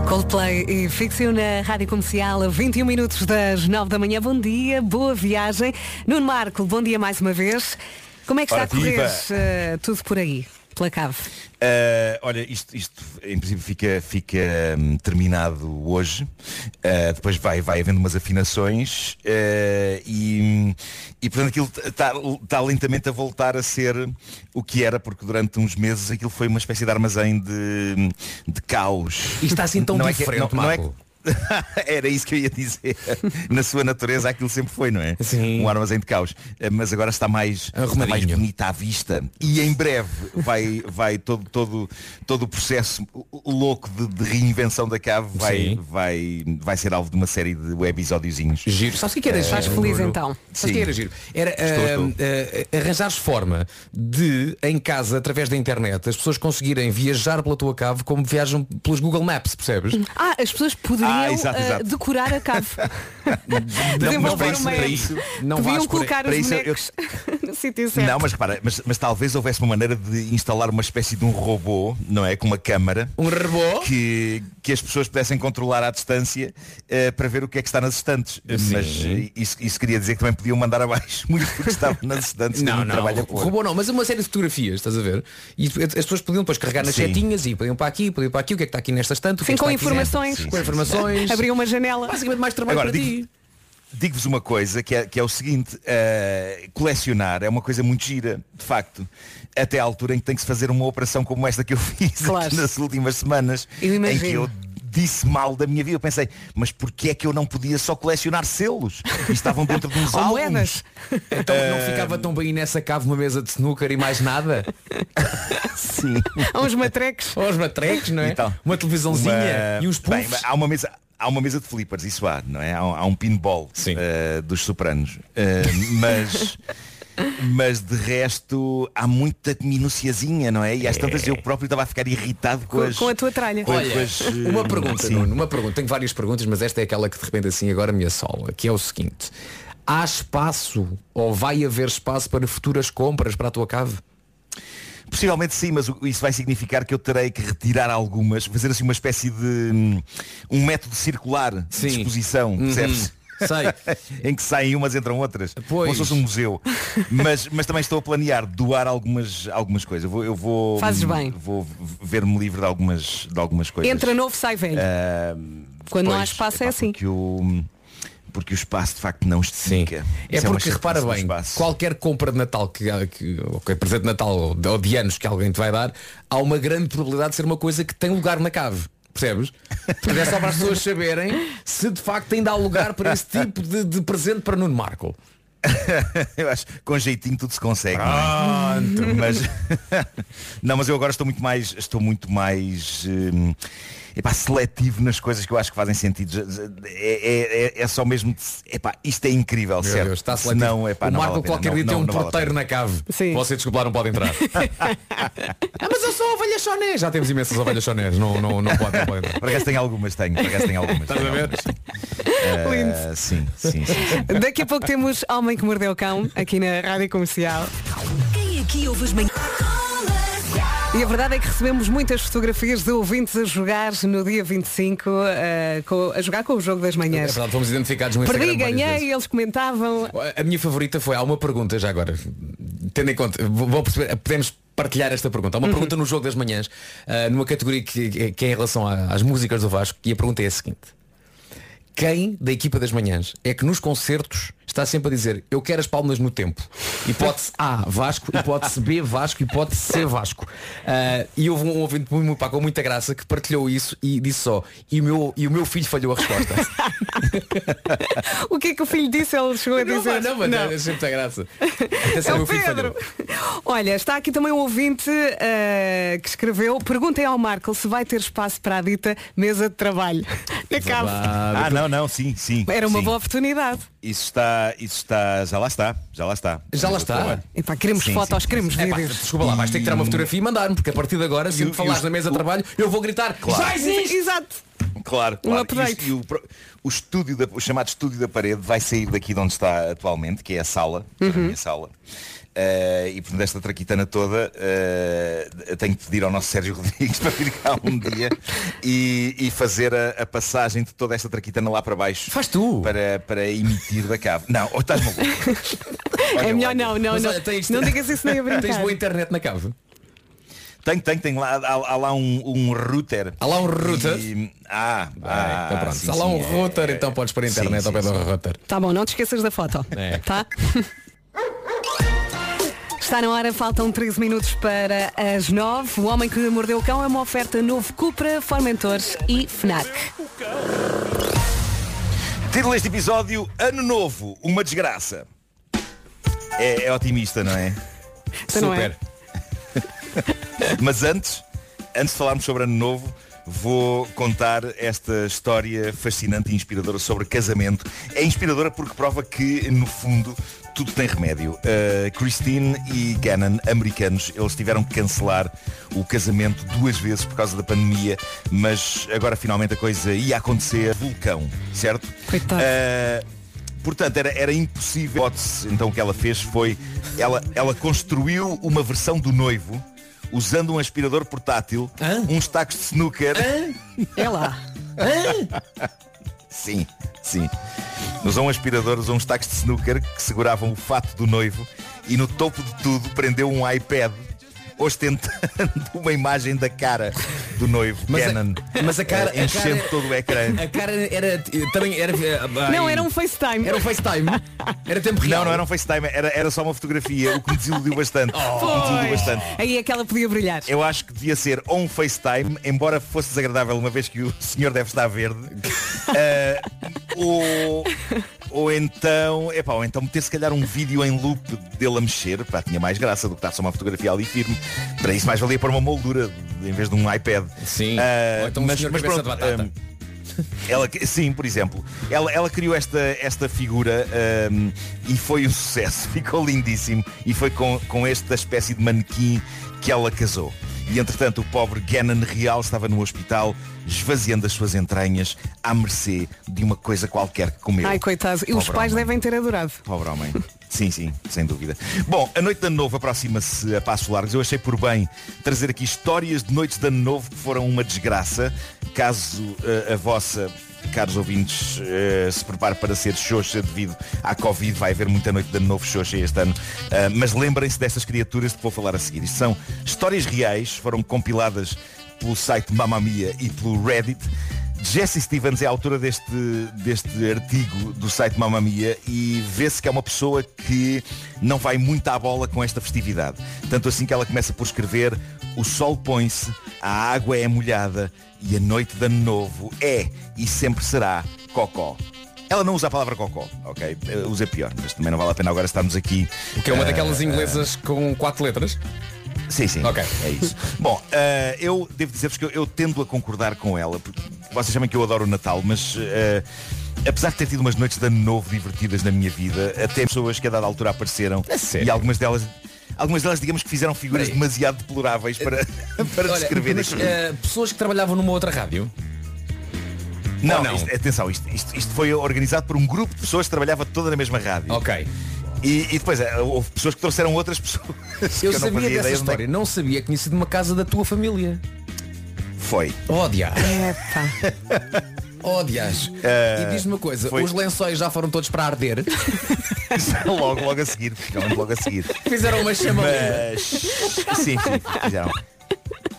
Coldplay e Fixio na Rádio Comercial a 21 minutos das 9 da manhã. Bom dia, boa viagem. Nuno Marco, bom dia mais uma vez. Como é que está Ora, a correr eh, tudo por aí? Pela cave. Uh, olha, isto, isto em princípio fica, fica hum, terminado hoje. Uh, depois vai, vai havendo umas afinações uh, e, e portanto aquilo está tá lentamente a voltar a ser o que era, porque durante uns meses aquilo foi uma espécie de armazém de, de caos. E está assim tão Não é que- diferente, não- não é. Era isso que eu ia dizer. Na sua natureza aquilo sempre foi, não é? Sim. Um armazém de caos. Eh, Mas agora está mais, está mais bonita à vista. E em breve vai, vai todo, todo, todo o processo louco de, de reinvenção da cave vai, Sim. vai, vai ser alvo de uma série de webisódiozinhos. Giro. Sabes o que era giro? Estás feliz então? Sabes o que Sim. era giro? Era Estou, ah, ah, arranjares forma de, em casa, através da internet, as pessoas conseguirem viajar pela tua cave como viajam pelos Google Maps, percebes? Ah, as pessoas poderiam Ah, exato, eh, exato. decorar a cave. Não, mas Desenvolver para isso, para Não por- colocar para os isso eu- bonecos no sítio certo. Não, mas repara, mas, mas talvez houvesse uma maneira de instalar uma espécie de um robô, não é? Com uma câmara. Um robô? que, que as pessoas pudessem controlar à distância eh, para ver o que é que está nas estantes. Sim. Mas eh, isso, isso queria dizer que também podiam mandar abaixo muito do que estava nas estantes. Não, não, trabalho a pôr. robô não, mas uma série de fotografias, estás a ver? E as pessoas podiam depois carregar nas Sim. setinhas e podiam para aqui, podiam para aqui, o que é que está aqui nesta estante, o que Sim, é que com informações. Sim, com informações. Abriu uma janela. Basicamente mais trabalho Agora, para digo- ti. Digo-vos uma coisa que é, que é o seguinte, eh, colecionar é uma coisa muito gira, de facto, até à altura em que tem que se fazer uma operação como esta que eu fiz Claro. nas últimas semanas, Eu em que eu disse mal da minha vida. Eu pensei, mas porquê é que eu não podia só colecionar selos? E estavam dentro de uns álbuns. moedas. Então não ficava tão bem nessa cave uma mesa de snooker e mais nada? Sim. Há uns matrecos. Ou os matrecos, não é? Então, uma televisãozinha Uma- e uns Bem, puffs. há uma mesa. Há uma mesa de flippers, isso há, não é? Há, um- há pinball Sim. eh, dos sopranos. Eh, mas, mas de resto há muita minuciazinha, não é? E às tantas eu próprio estava a ficar irritado com, Com, as. com a tua tralha. com- Olha, as, eh, uma pergunta, sim. Nuno, uma pergunta. Tenho várias perguntas, mas esta é aquela que de repente assim agora me assola, que é o seguinte. Há espaço ou vai haver espaço para futuras compras para a tua cave? Possivelmente sim, mas isso vai significar que eu terei que retirar algumas, fazer assim uma espécie de hum, um método circular Sim. de exposição, percebes? Sei. em que saem umas entram outras. Pois. Como se fosse um museu. mas, mas também estou a planear doar algumas, algumas coisas. Eu vou, eu vou, Fazes hum, bem. Vou ver-me livre de algumas, de algumas coisas. Entra novo, sai velho. Ah, Quando não há pois, espaço é epá, assim. Porque o, porque o espaço de facto não estica. É Isso uma porque repara chatice bem, qualquer compra de Natal que, que é presente de Natal ou de, ou de anos que alguém te vai dar, há uma grande probabilidade de ser uma coisa que tem lugar na cave. Percebes? Portanto, é só para as pessoas saberem se de facto ainda há lugar para esse tipo de, de presente para Nuno Marco. eu acho que com jeitinho tudo se consegue. não é? Mas não, mas eu agora estou muito mais, estou muito mais hum, epá, seletivo nas coisas que eu acho que fazem sentido. É, é- é- é só mesmo, de- epá, isto é incrível, Meu certo? Deus, está seletivo. Senão, epá, o não Marco vale qualquer não- dia tem não- um não vale porteiro pena. na cave. Sim. Você desculpar não pode entrar. ah, mas eu sou ovelha chonés. Já temos imensas ovelhas chonés. Não, não, não pode, não pode entrar. Por acaso tem algumas, tenho, por acaso tem algumas. Estás a ver? Ah, sim, sim, sim, sim. Daqui a pouco temos Homem que Mordeu o Cão aqui na Rádio Comercial. Quem aqui ouve as manhãs? E a verdade é que recebemos muitas fotografias de ouvintes a jogar no dia 25, eh, com- a jogar com o jogo das É manhãs. verdade, fomos identificados no Instagram Perdi, ganhei, eles comentavam. A minha favorita foi, há uma pergunta já agora, tendo em conta, vou perceber, podemos partilhar esta pergunta. Há Uhum. uma pergunta no jogo das manhãs, ah, numa categoria que, que é em relação às músicas do Vasco, e a pergunta é a seguinte. Quem da equipa das manhãs é que nos concertos está sempre a dizer eu quero as palmas no tempo? Hipótese A, Vasco, hipótese B, Vasco, hipótese C, Vasco. Ah, e houve um ouvinte muito, muito, pá, com muita graça que partilhou isso e disse só, e o meu, e o meu filho falhou a resposta. O que é que o filho disse? Ele chegou a não, dizer. não, mas é sempre muita graça. Atenção, É meu o filho Pedro. falhou. Olha, está aqui também um ouvinte eh, que escreveu Perguntem ao Marco se vai ter espaço para a dita mesa de trabalho na cave. Ah, não, não, sim, sim. Era uma sim. boa oportunidade. Isso está, isso está, já lá está, já lá está. Já lá está. Epá, queremos Sim, fotos, sim, queremos vídeos. desculpa lá, vais ter que tirar uma fotografia e mandar-me, porque a partir de agora, E o- que falares na mesa de trabalho, eu vou gritar, já existe! Exato. Claro, Um claro. E, o, e o o estúdio da- o chamado estúdio da parede vai sair daqui de onde está atualmente, que é a sala, a Uhum. minha sala. Eh, e portanto esta traquitana toda eu tenho que pedir ao nosso Sérgio Rodrigues para vir cá um dia e, e fazer a, a passagem de toda esta traquitana lá para baixo Faz tu! para, para emitir da cave. Não, ou estás maluco. É melhor olha. não, não, Mas não. olha, tens- Não digas isso nem a brincar. Tens boa internet na cave? Tenho, tenho, tenho lá, há, há lá um, um router. Há lá um router? E- ah, Ah, então pronto. sim, há lá um sim, é- router, então podes pôr a internet sim, ao pé sim, do sim. router. Tá bom, não te esqueças da foto. É. Tá? Está na hora, faltam 13 minutos para as 9. O Homem que Mordeu o Cão é uma oferta novo Cupra, Formentores e FNAC. Título deste episódio, Ano Novo, uma desgraça. É, é otimista, não é? Então não é? Super. Mas antes, antes de falarmos sobre Ano Novo, vou contar esta história fascinante e inspiradora sobre casamento. É inspiradora porque prova que, no fundo, tudo tem remédio. Uh, Christine e Gannon, americanos, eles tiveram que cancelar o casamento duas vezes por causa da pandemia, mas agora finalmente a coisa ia acontecer. Vulcão, certo? Coitado. Uh, Portanto, era, era impossível. Então o que ela fez foi, ela, ela construiu uma versão do noivo usando um aspirador portátil, Hã? uns tacos de snooker. É lá. Sim, sim. Usou um aspirador, usou uns tacos de snooker que seguravam o fato do noivo e no topo de tudo prendeu um iPad ostentando uma imagem da cara do noivo, Mas a- Canon, mas a cara- eh, a enchendo cara- todo o ecrã. A cara era também era. Não, ai, era um FaceTime. Era um FaceTime. Era tempo real. Não, não era um FaceTime, era, era só uma fotografia, o que me desiludiu bastante. O que me desiludiu bastante. Aí é que ela podia brilhar. Eu acho que devia ser ou um FaceTime, embora fosse desagradável uma vez que o senhor deve estar verde. eh, ou, ou então, epá, ou então meter se calhar um vídeo em loop dele a mexer, pá, tinha mais graça do que estar só uma fotografia ali firme. Para isso mais valia pôr uma moldura em vez de um iPad. Sim. Ou então um senhor cabeça de batata. eh, Ela, sim, por exemplo. Ela, ela criou esta, esta figura ahm, e foi um sucesso. Ficou lindíssimo. E foi com, com esta espécie de manequim que ela casou. E entretanto o pobre Gannon Real estava no hospital esvaziando as suas entranhas à mercê de uma coisa qualquer que comeu. Ai, coitado. E os pais homem. devem ter adorado. Pobre homem. Sim, sim, sem dúvida. Bom, a noite de ano novo aproxima-se a passos largos. Eu achei por bem trazer aqui histórias de noites de ano novo que foram uma desgraça. Caso eh, a vossa, caros ouvintes, eh, se prepare para ser xoxa devido à Covid, vai haver muita noite de ano novo xoxa este ano. Ah, mas lembrem-se destas criaturas de que vou falar a seguir. Isto são histórias reais, foram compiladas pelo site Mamamia e pelo Reddit. Jesse Stevens é a autora deste, deste artigo do site Mamamia e vê-se que é uma pessoa que não vai muito à bola com esta festividade. Tanto assim que ela começa por escrever o sol põe-se, a água é molhada e a noite de ano novo é e sempre será cocó. Ela não usa a palavra cocó, ok? Eh, Usa pior, mas também não vale a pena agora estarmos aqui. Que é uma eh, daquelas inglesas com quatro letras. Sim, sim. Ok. É isso. Bom, eh, eu devo dizer-vos que eu, eu tendo a concordar com ela, porque vocês sabem que eu adoro o Natal, mas apesar de ter tido umas noites de ano novo divertidas na minha vida, até pessoas que a dada altura apareceram sério? e algumas delas. Algumas delas, digamos que fizeram figuras Peraí. demasiado deploráveis para, para Olha, descrever mas, aqui. eh, pessoas que trabalhavam numa outra rádio. Não, não? isto- atenção, isto, isto- isto foi organizado por um grupo de pessoas que trabalhava toda na mesma rádio. Ok. E, e depois eh, houve pessoas que trouxeram outras pessoas. Eu não sabia dessa é história, não sabia que tinha sido uma casa da tua família. Foi. Oh, dias. Oh, dias. Eh, e diz-me uma coisa, foi- os lençóis já foram todos para arder? logo, logo a seguir, logo a seguir. Fizeram uma chamada. Mas sim, sim, fizeram.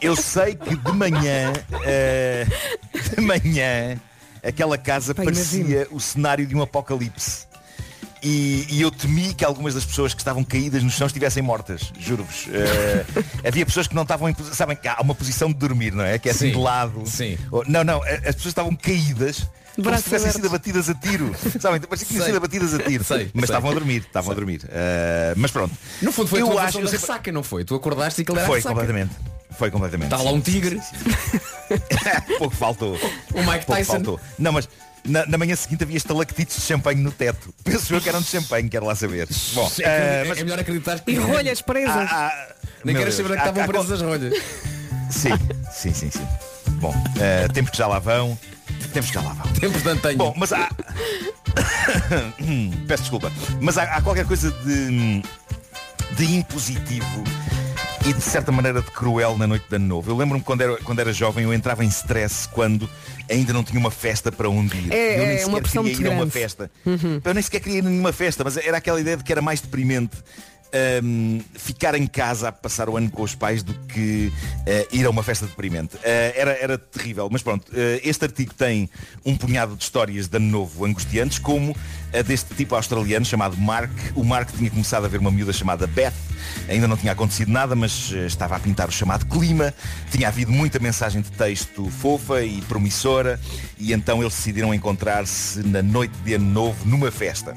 Eu sei que de manhã, eh, de manhã, aquela casa Pá, parecia o cenário de um apocalipse. E, e eu temi que algumas das pessoas que estavam caídas no chão estivessem mortas, juro-vos. Eh, havia pessoas que não estavam em posi- sabem que há uma posição de dormir, não é? Que é assim Sim, de lado. sim. Ou- Não, não, a- as pessoas estavam caídas. Como Braços se tivessem sido abatidas a tiro. Sabem? Parecia que tinham sido abatidas a tiro. Sei, mas sei. estavam a dormir, estavam a dormir. Eh, mas pronto. No fundo foi a eu tua acho, da sei- ressaca, não foi? Tu acordaste e aquilo era foi completamente. Foi completamente. Está lá um tigre. Pouco faltou. O Mike Pouco Tyson. faltou. Não, mas na, na manhã seguinte havia estalactites de champanhe no teto. Penso eu que eram de champanhe, quero lá saber. Bom, É, eh, é mas melhor acreditar que E rolhas presas. há- há- Nem Deus, saber onde há- estavam há- presas as rolhas. Sim, sim, sim, sim. Bom, eh, tempos que já lá vão. Tempos que já lá vão. Tempo de antanho. Bom, mas há. Peço desculpa. Mas há, há qualquer coisa de, de impositivo e de certa maneira de cruel na noite de ano novo. Eu lembro-me quando era, quando era jovem, eu entrava em stress quando ainda não tinha uma festa para onde ir. É, eu nem é sequer queria ir a uma grande. festa. Eu nem sequer queria ir a nenhuma festa, mas era aquela ideia de que era mais deprimente. Hum, ficar em casa a passar o ano com os pais do que eh, ir a uma festa deprimente. Eh, era, era terrível, mas pronto, eh, este artigo tem um punhado de histórias de ano novo angustiantes, como a deste tipo australiano chamado Mark. O Mark tinha começado a ver uma miúda chamada Beth, ainda não tinha acontecido nada, mas estava a pintar o chamado clima, tinha havido muita mensagem de texto fofa e promissora, e então eles decidiram encontrar-se na noite de ano novo numa festa.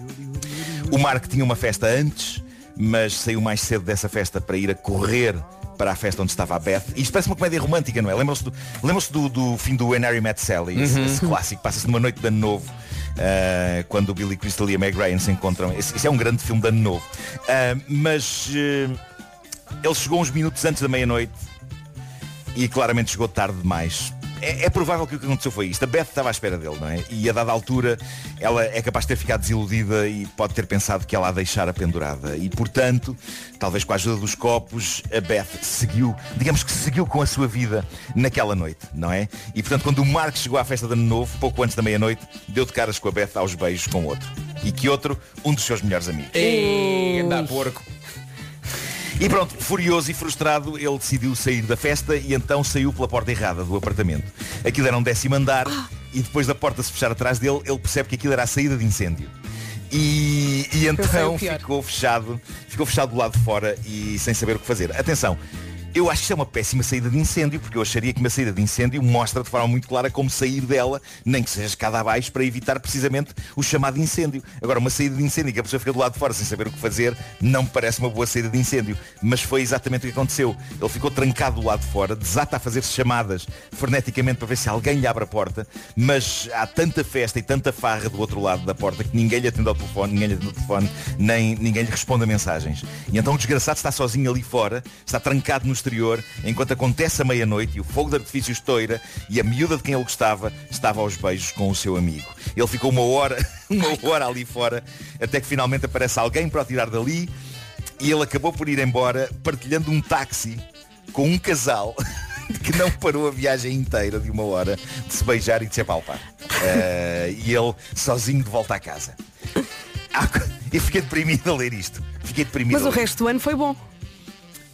O Mark tinha uma festa antes, mas saiu mais cedo dessa festa para ir a correr para a festa onde estava a Beth. Isto parece uma comédia romântica, não é? Lembram-se do, lembram-se do, do fim do When Harry Met Sally, esse, esse clássico, passa-se numa noite de ano novo. ah, quando o Billy Crystal e a Meg Ryan se encontram. Esse, esse é um grande filme de ano novo. Ah, mas eh, ele chegou uns minutos antes da meia-noite e claramente chegou tarde demais. É, é provável que o que aconteceu foi isto. A Beth estava à espera dele, não é? E a dada altura ela é capaz de ter ficado desiludida e pode ter pensado que ela a deixara pendurada. E portanto, talvez com a ajuda dos copos, a Beth seguiu, digamos que seguiu com a sua vida naquela noite, não é? E portanto, quando o Mark chegou à festa de ano novo, pouco antes da meia-noite, deu de caras com a Beth aos beijos com outro. E que outro, um dos seus melhores amigos. Ei, anda porco. E pronto, furioso e frustrado, ele decidiu sair da festa e então saiu pela porta errada do apartamento. Aquilo era um décimo andar e depois da porta se fechar atrás dele, ele percebe que aquilo era a saída de incêndio. E, e então ficou fechado, ficou fechado do lado de fora e sem saber o que fazer. Atenção, Eu acho que é uma péssima saída de incêndio, porque eu acharia que uma saída de incêndio mostra de forma muito clara como sair dela, nem que seja escada abaixo, para evitar precisamente o chamado incêndio. Agora, uma saída de incêndio que a pessoa fica do lado de fora sem saber o que fazer, não me parece uma boa saída de incêndio. Mas foi exatamente o que aconteceu. Ele ficou trancado do lado de fora, desata a fazer chamadas freneticamente para ver se alguém lhe abre a porta, mas há tanta festa e tanta farra do outro lado da porta que ninguém lhe atende ao telefone, ninguém lhe atende ao telefone, nem ninguém lhe responde a mensagens. E então o desgraçado está sozinho ali fora, está trancado no exterior, enquanto acontece a meia-noite e o fogo de artifício estoura e a miúda de quem ele gostava estava aos beijos com o seu amigo. Ele ficou uma hora, uma hora ali fora, até que finalmente aparece alguém para o tirar dali e ele acabou por ir embora partilhando um táxi com um casal que não parou a viagem inteira de uma hora de se beijar e de se apalpar. Eh, e ele sozinho de volta à casa. Ah, Eu fiquei deprimido a ler isto. Fiquei deprimido Mas o resto do ano foi bom.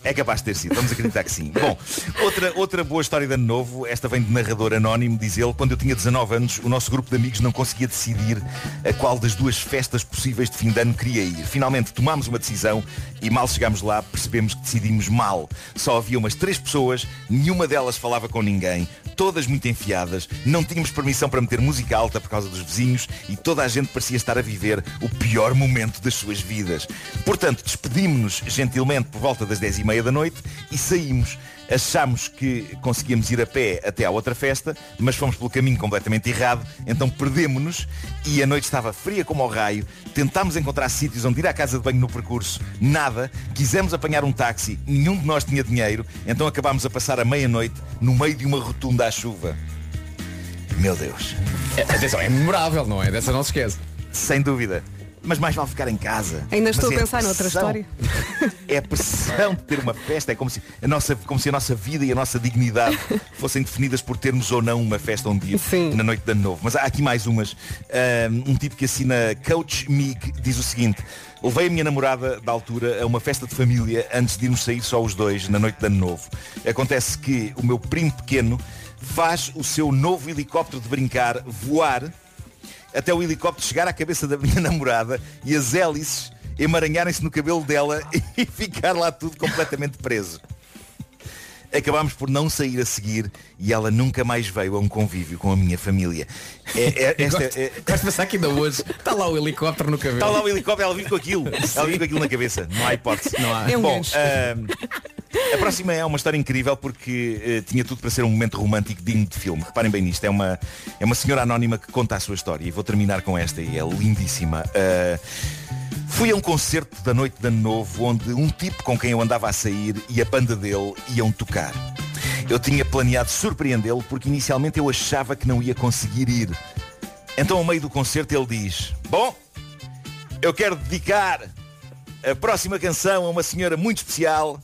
É capaz de ter sido, vamos acreditar que sim. Bom, outra, outra boa história de ano novo, esta vem de narrador anónimo, diz ele, quando eu tinha 19 anos, o nosso grupo de amigos não conseguia decidir a qual das duas festas possíveis de fim de ano queria ir. Finalmente tomámos uma decisão e mal chegámos lá percebemos que decidimos mal. Só havia umas três pessoas, nenhuma delas falava com ninguém, todas muito enfiadas, não tínhamos permissão para meter música alta por causa dos vizinhos e toda a gente parecia estar a viver o pior momento das suas vidas. Portanto, despedimos-nos gentilmente por volta das 10 e meia da noite e saímos. Achámos que conseguíamos ir a pé até à outra festa, mas fomos pelo caminho completamente errado, então perdemos-nos e a noite estava fria como ao raio. Tentámos encontrar sítios onde ir à casa de banho no percurso, nada. Quisemos apanhar um táxi, nenhum de nós tinha dinheiro, então acabámos a passar a meia-noite no meio de uma rotunda à chuva. Meu Deus. Atenção, é memorável, não é? Dessa não se esquece. Sem dúvida. Mas mais vale ficar em casa. Ainda estou Mas a é pensar noutra pressão. história. É a pressão de ter uma festa. É como se a nossa, como se a nossa vida e a nossa dignidade fossem definidas por termos ou não uma festa um dia na noite de ano novo. Mas há aqui mais umas. Um, um tipo que assina Coach Mig diz o seguinte. Levei a minha namorada da altura a uma festa de família antes de irmos sair só os dois na noite de ano novo. Acontece que o meu primo pequeno faz o seu novo helicóptero de brincar voar até o helicóptero chegar à cabeça da minha namorada e as hélices emaranharem-se no cabelo dela e ficar lá tudo completamente preso. Acabámos por não sair a seguir e ela nunca mais veio a um convívio com a minha família. É, é, esta, Gosto- é, Gosto de pensar que ainda hoje está lá o helicóptero no cabelo. Está lá o helicóptero, ela vive com aquilo. Ela vive com aquilo na cabeça. Não há hipótese. Não há. É um Bom, a próxima é uma história incrível porque eh, tinha tudo para ser um momento romântico digno de filme. Reparem bem nisto. É uma, é uma senhora anónima que conta a sua história. E vou terminar com esta e é lindíssima. Ah, Fui a um concerto da noite de ano novo onde um tipo com quem eu andava a sair e a banda dele iam tocar. Eu tinha planeado surpreendê-lo porque inicialmente eu achava que não ia conseguir ir. Então, ao meio do concerto, ele diz: Bom, eu quero dedicar a próxima canção a uma senhora muito especial.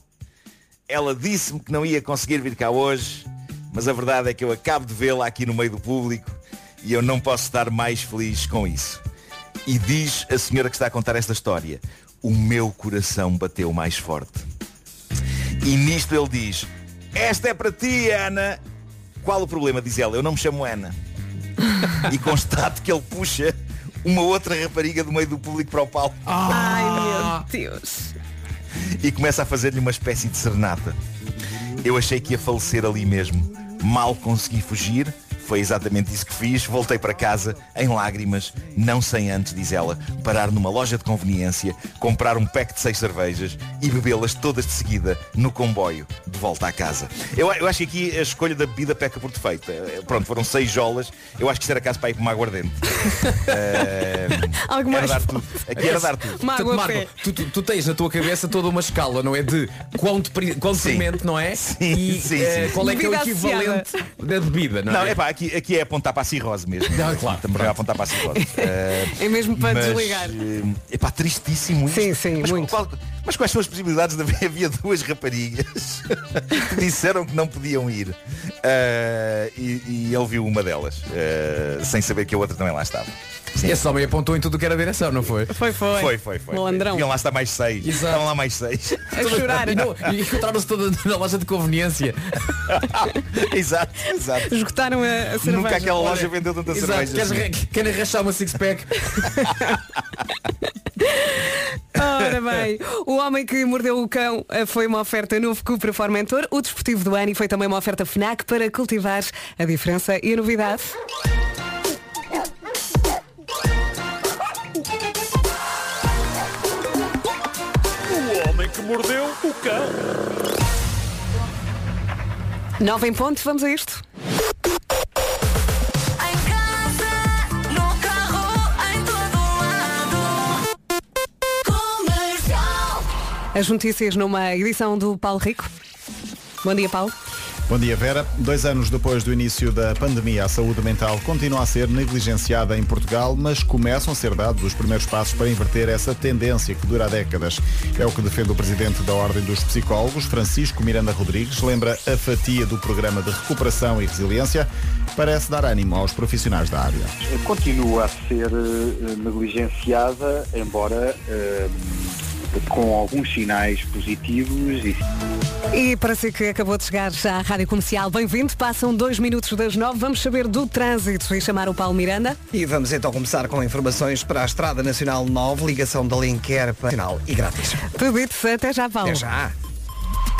Ela disse-me que não ia conseguir vir cá hoje, mas a verdade é que eu acabo de vê-la aqui no meio do público e eu não posso estar mais feliz com isso. E diz a senhora que está a contar esta história, o meu coração bateu mais forte. E nisto ele diz, esta é para ti, Ana. Qual o problema? Diz ela, eu não me chamo Ana. E constato que ele puxa uma outra rapariga do meio do público para o palco Ai meu Deus. e começa a fazer-lhe uma espécie de serenata. Eu achei que ia falecer ali mesmo. Mal consegui fugir, foi exatamente isso que fiz. Voltei para casa em lágrimas, não sem antes, diz ela, parar numa loja de conveniência, comprar um pack de seis cervejas e bebê-las todas de seguida no comboio de volta à casa. Eu, eu acho que aqui a escolha da bebida peca por defeito. Eh, Pronto, foram seis jolas. Eu acho que isto era caso para ir para uma aguardente. Eh, Algo era mais dar tudo. Aqui era dar tudo. Portanto. Marco, tu, tu- tu tens na tua cabeça toda uma escala, não é? De quão, depri- quão deprimente, não é? Sim, e sim, eh, sim. qual é que é o equivalente da bebida, não, Não, é? é pá, aqui, aqui é apontar para a cirrose mesmo. Não, claro, Também é apontar para a cirrose. Eh, É mesmo para mas, desligar. É pá, tristíssimo isto. Sim, sim, mas, muito. qual- mas quais são as possibilidades de haver havia duas raparigas que disseram que não podiam ir? Eh, e, e ele viu uma delas, eh, sem saber que a outra também lá estava. Sim. Esse homem apontou em tudo que era direção, não foi? Foi, foi. Foi, foi, foi. Malandrão. Iam lá estar mais seis. Exato. Estavam lá mais seis. A chorar. E, não- e encontraram-se todas na loja de conveniência. exato, exato. Esgotaram a, a cerveja. Nunca aquela Olha, loja vendeu tanta Exato. cerveja. Queres, assim. querem rachar uma six-pack? Ora bem, o homem que mordeu o cão eh, foi uma oferta novo Cupra Formentor, o desportivo do ano e foi também uma oferta FNAC para cultivar a diferença e a novidade. Mordeu o cão. 9 em ponto, vamos a isto. As notícias numa edição do Paulo Rico. Bom dia, Paulo. Bom dia, Vera. Dois anos depois do início da pandemia, a saúde mental continua a ser negligenciada em Portugal, mas começam a ser dados os primeiros passos para inverter essa tendência que dura décadas. É o que defende o presidente da Ordem dos Psicólogos, Francisco Miranda Rodrigues. Lembra a fatia do programa de recuperação e resiliência. Parece dar ânimo aos profissionais da área. Continua a ser eh, negligenciada, embora eh, com alguns sinais positivos e E para si que acabou de chegar já à Rádio Comercial, bem-vindo. Passam dois minutos das nove. Vamos saber do trânsito e chamar o Paulo Miranda. E vamos então começar com informações para a Estrada Nacional 9, ligação da Linker para Nacional e grátis. Tudo isso, até já, Paulo. Até já.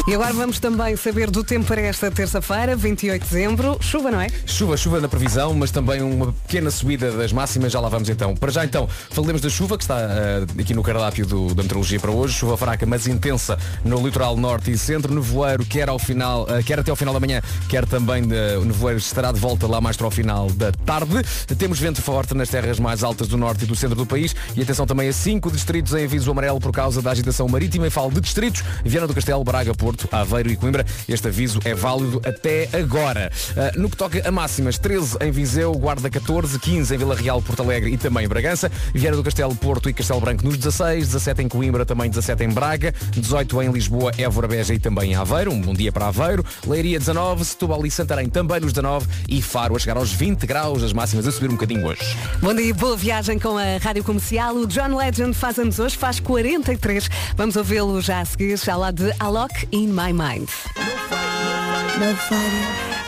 E agora vamos também saber do tempo para esta terça-feira, 28 de dezembro. Chuva, não é? Chuva, chuva na previsão, mas também uma pequena subida das máximas, já lá vamos então. Para já então, falemos da chuva que está uh, aqui no cardápio do, da meteorologia para hoje, chuva fraca, mas intensa no litoral norte e centro, nevoeiro, quer ao final, uh, quer até ao final da manhã, quer também o nevoeiro estará de volta lá mais para o final da tarde. Temos vento forte nas terras mais altas do norte e do centro do país e atenção também a cinco distritos em aviso amarelo por causa da agitação marítima e falo de distritos, Viana do Castelo, Braga, Porto, Aveiro e Coimbra. Este aviso é válido até agora. Uh, no que toca a máximas, 13 em Viseu, Guarda 14, 15 em Vila Real, Porto Alegre e também Bragança, Viana do Castelo, Porto e Castelo Branco nos 16, 17 em Coimbra, também 17 em Braga, 18 em Lisboa, Évora, Beja e também em Aveiro, um bom dia para Aveiro, Leiria 19, Setúbal e Santarém também nos 19 e Faro a chegar aos 20 graus, as máximas a subir um bocadinho hoje. Bom dia, boa viagem com a Rádio Comercial. O John Legend faz anos hoje, faz 43. Vamos ouvi-lo já a seguir, já lá de Alok in My Mind.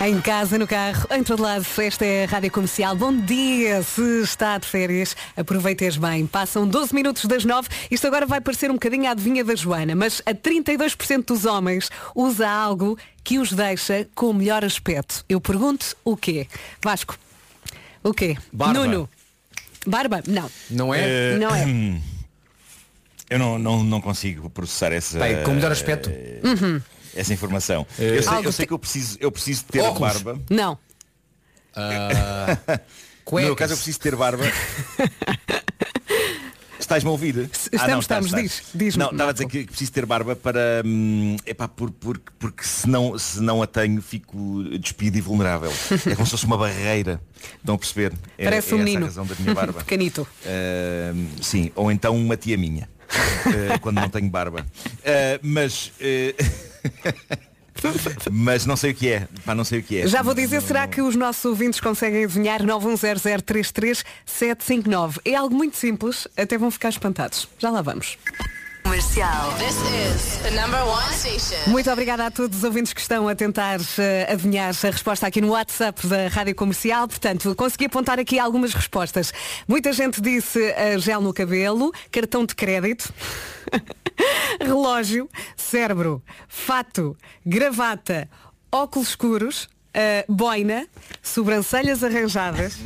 Em casa, no carro, em todo lado, esta é a Rádio Comercial. Bom dia, se está de férias, aproveite-as bem. Passam 12 minutos das 9. Isto agora vai parecer um bocadinho a adivinha da Joana, mas a 32% dos homens usa algo que os deixa com o melhor aspecto. Eu pergunto o quê? Vasco, o quê? Barba. Nuno. Barba? Não. Não é? Não é. Eu não, não, não consigo processar essa. Bem, com o melhor aspecto. Uhum. Essa informação. Eu sei, eu sei te- que eu preciso, eu preciso ter Óculos. barba. Não. No meu caso eu preciso ter barba. Estás-me a ouvir? estamos, estamos, diz, diz-me, Não, estava a dizer que preciso ter barba para. Hum, epá, por, por, porque se não, se não a tenho fico despido e vulnerável. É como se fosse uma barreira. Estão a perceber? É, Parece é um essa menino. a razão da minha barba. Pequenito. Uh, sim, ou então uma tia minha. Uh, quando não tenho barba. Uh, mas. uh, mas não sei o que é. Pá, não sei o que é. Já vou dizer, será que os nossos ouvintes conseguem adivinhar 910033759? É algo muito simples, até vão ficar espantados. Já lá vamos. Comercial. This is the number one station. Muito obrigada a todos os ouvintes que estão a tentar eh, adivinhar a resposta aqui no WhatsApp da Rádio Comercial. Portanto, consegui apontar aqui algumas respostas. Muita gente disse eh, gel no cabelo, cartão de crédito, relógio, cérebro, fato, gravata, óculos escuros, eh, boina, sobrancelhas arranjadas.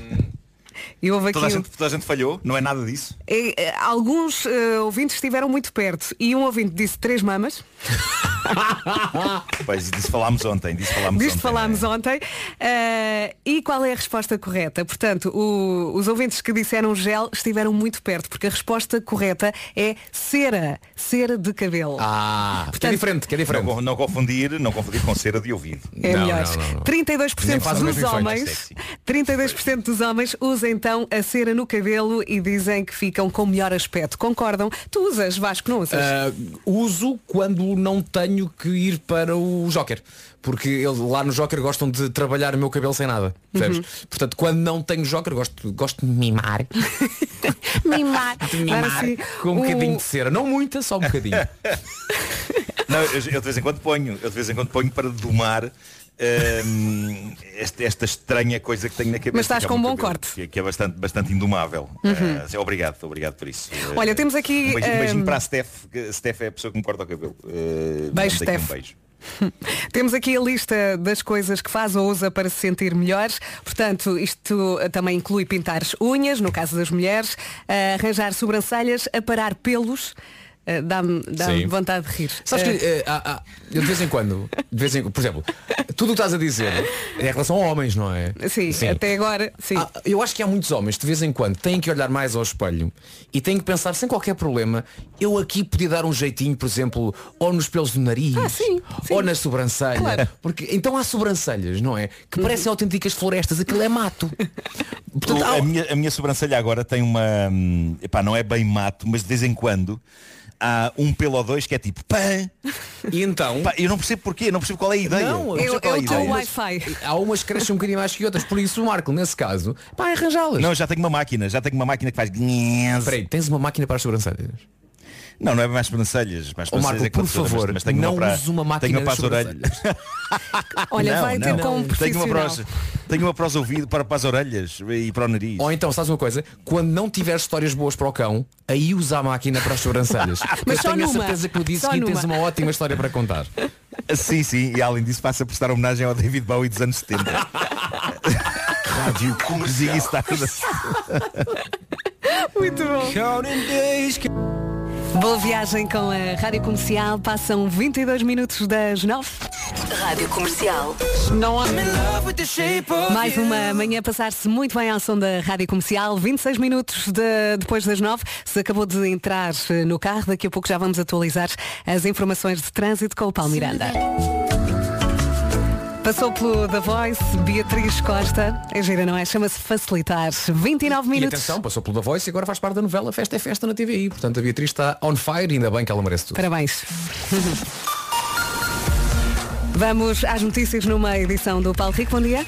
E houve aqui Toda a, um- gente, toda a gente falhou, não é nada disso. e, eh, alguns eh, ouvintes estiveram muito perto e um ouvinte disse três mamas. Pois, disso falámos ontem. Disso falámos Disto ontem. falámos ontem. Eh, e qual é a resposta correta? Portanto, o- os ouvintes que disseram gel estiveram muito perto, porque a resposta correta é cera. Cera de cabelo. Ah, que é diferente, que é diferente. Não, não confundir, não confundir com cera de ouvido. É Não, melhor. não, não, não. 32% Nem faz o dos homens, Sexy. 32% dos homens usam então a cera no cabelo e dizem que ficam com melhor aspecto. Concordam? Tu usas, Vasco, não usas? Ah, uso quando não tenho que ir para o Joker. Porque eles lá no Joker gostam de trabalhar o meu cabelo sem nada. percebes? Uhum. Portanto, quando não tenho Joker, gosto, gosto de mimar. mimar. De mimar Agora sim, com um o- bocadinho de cera. Não muita, só um bocadinho. Não, eu, eu de vez em quando ponho, eu de vez em quando ponho para domar esta, esta estranha coisa que tenho na cabeça. Mas estás que é com um bom cabelo, corte. Que, que é bastante, bastante indomável. Uhum. Uh, obrigado, obrigado por isso. Olha, temos aqui, Um beijinho, um beijinho para a Steph, que a Steph é a pessoa que me corta o cabelo. Uh, Beijo, Steph. Um beijo. Temos aqui a lista das coisas que faz ou usa para se sentir melhores. Portanto, isto também inclui pintar as unhas, no caso das mulheres, arranjar sobrancelhas, aparar pelos. Eh, Dá-me dá Sim. vontade de rir. Sabes que há- há- eu de vez em quando, de vez em, por exemplo, tudo o que estás a dizer é em relação a homens, não é? sim, até agora, sim. Ah, eu acho que há muitos homens, de vez em quando, têm que olhar mais ao espelho e têm que pensar sem qualquer problema, eu aqui podia dar um jeitinho, por exemplo, ou nos pelos do nariz, ou nas sobrancelhas. Claro. Porque então há sobrancelhas, não é? Que parecem autênticas florestas, aquilo é mato. O- a, minha, a minha sobrancelha agora tem uma. hum, Epá, não é bem mato, mas de vez em quando há um pelo ou dois que é tipo pã. E então. Pá, eu não percebo porquê, não percebo qual é a ideia. Não, percebo qual é a ideia. Wi-Fi. Há umas que crescem um bocadinho mais que outras, por isso o Marco, nesse caso, pá, é arranjá-las. Não, já tenho uma máquina, já tenho uma máquina que faz. Peraí, tens uma máquina para as sobrancelhas? Não, não é mais sobrancelhas. Mais Ó, Marco, sobrancelhas é que por favor, mas, não uma uses uma máquina tenho uma para as orelhas. Olha, Não, vai ter não. com um Tenho uma para os, tenho uma para os ouvidos, para, para as orelhas e para o nariz. Ou então, sabes uma coisa? Quando não tiveres histórias boas para o cão, aí usa a máquina para as sobrancelhas. Mas eu tenho a numa. certeza que no dia Só seguinte tens uma ótima história para contar. Sim, sim, e além disso passa a prestar homenagem ao David Bowie dos anos 70. Rádio Comercial. Muito bom. Boa viagem com a Rádio Comercial. Passam 22 minutos das 9. Rádio Comercial. Não há... Mais uma manhã a passar-se muito bem ao som da Rádio Comercial. 26 minutos de- depois das 9. Se acabou de entrar no carro, daqui a pouco já vamos atualizar as informações de trânsito com o Paulo Miranda. Passou pelo The Voice, Beatriz Costa. É gira, não é? Chama-se Facilitar. 29 E minutos. atenção, passou pelo da Voice e agora faz parte da novela Festa é Festa na TVI. Portanto, a Beatriz está on fire e ainda bem que ela merece tudo. Parabéns. Vamos às notícias numa edição do Paulo Rico. Bom dia.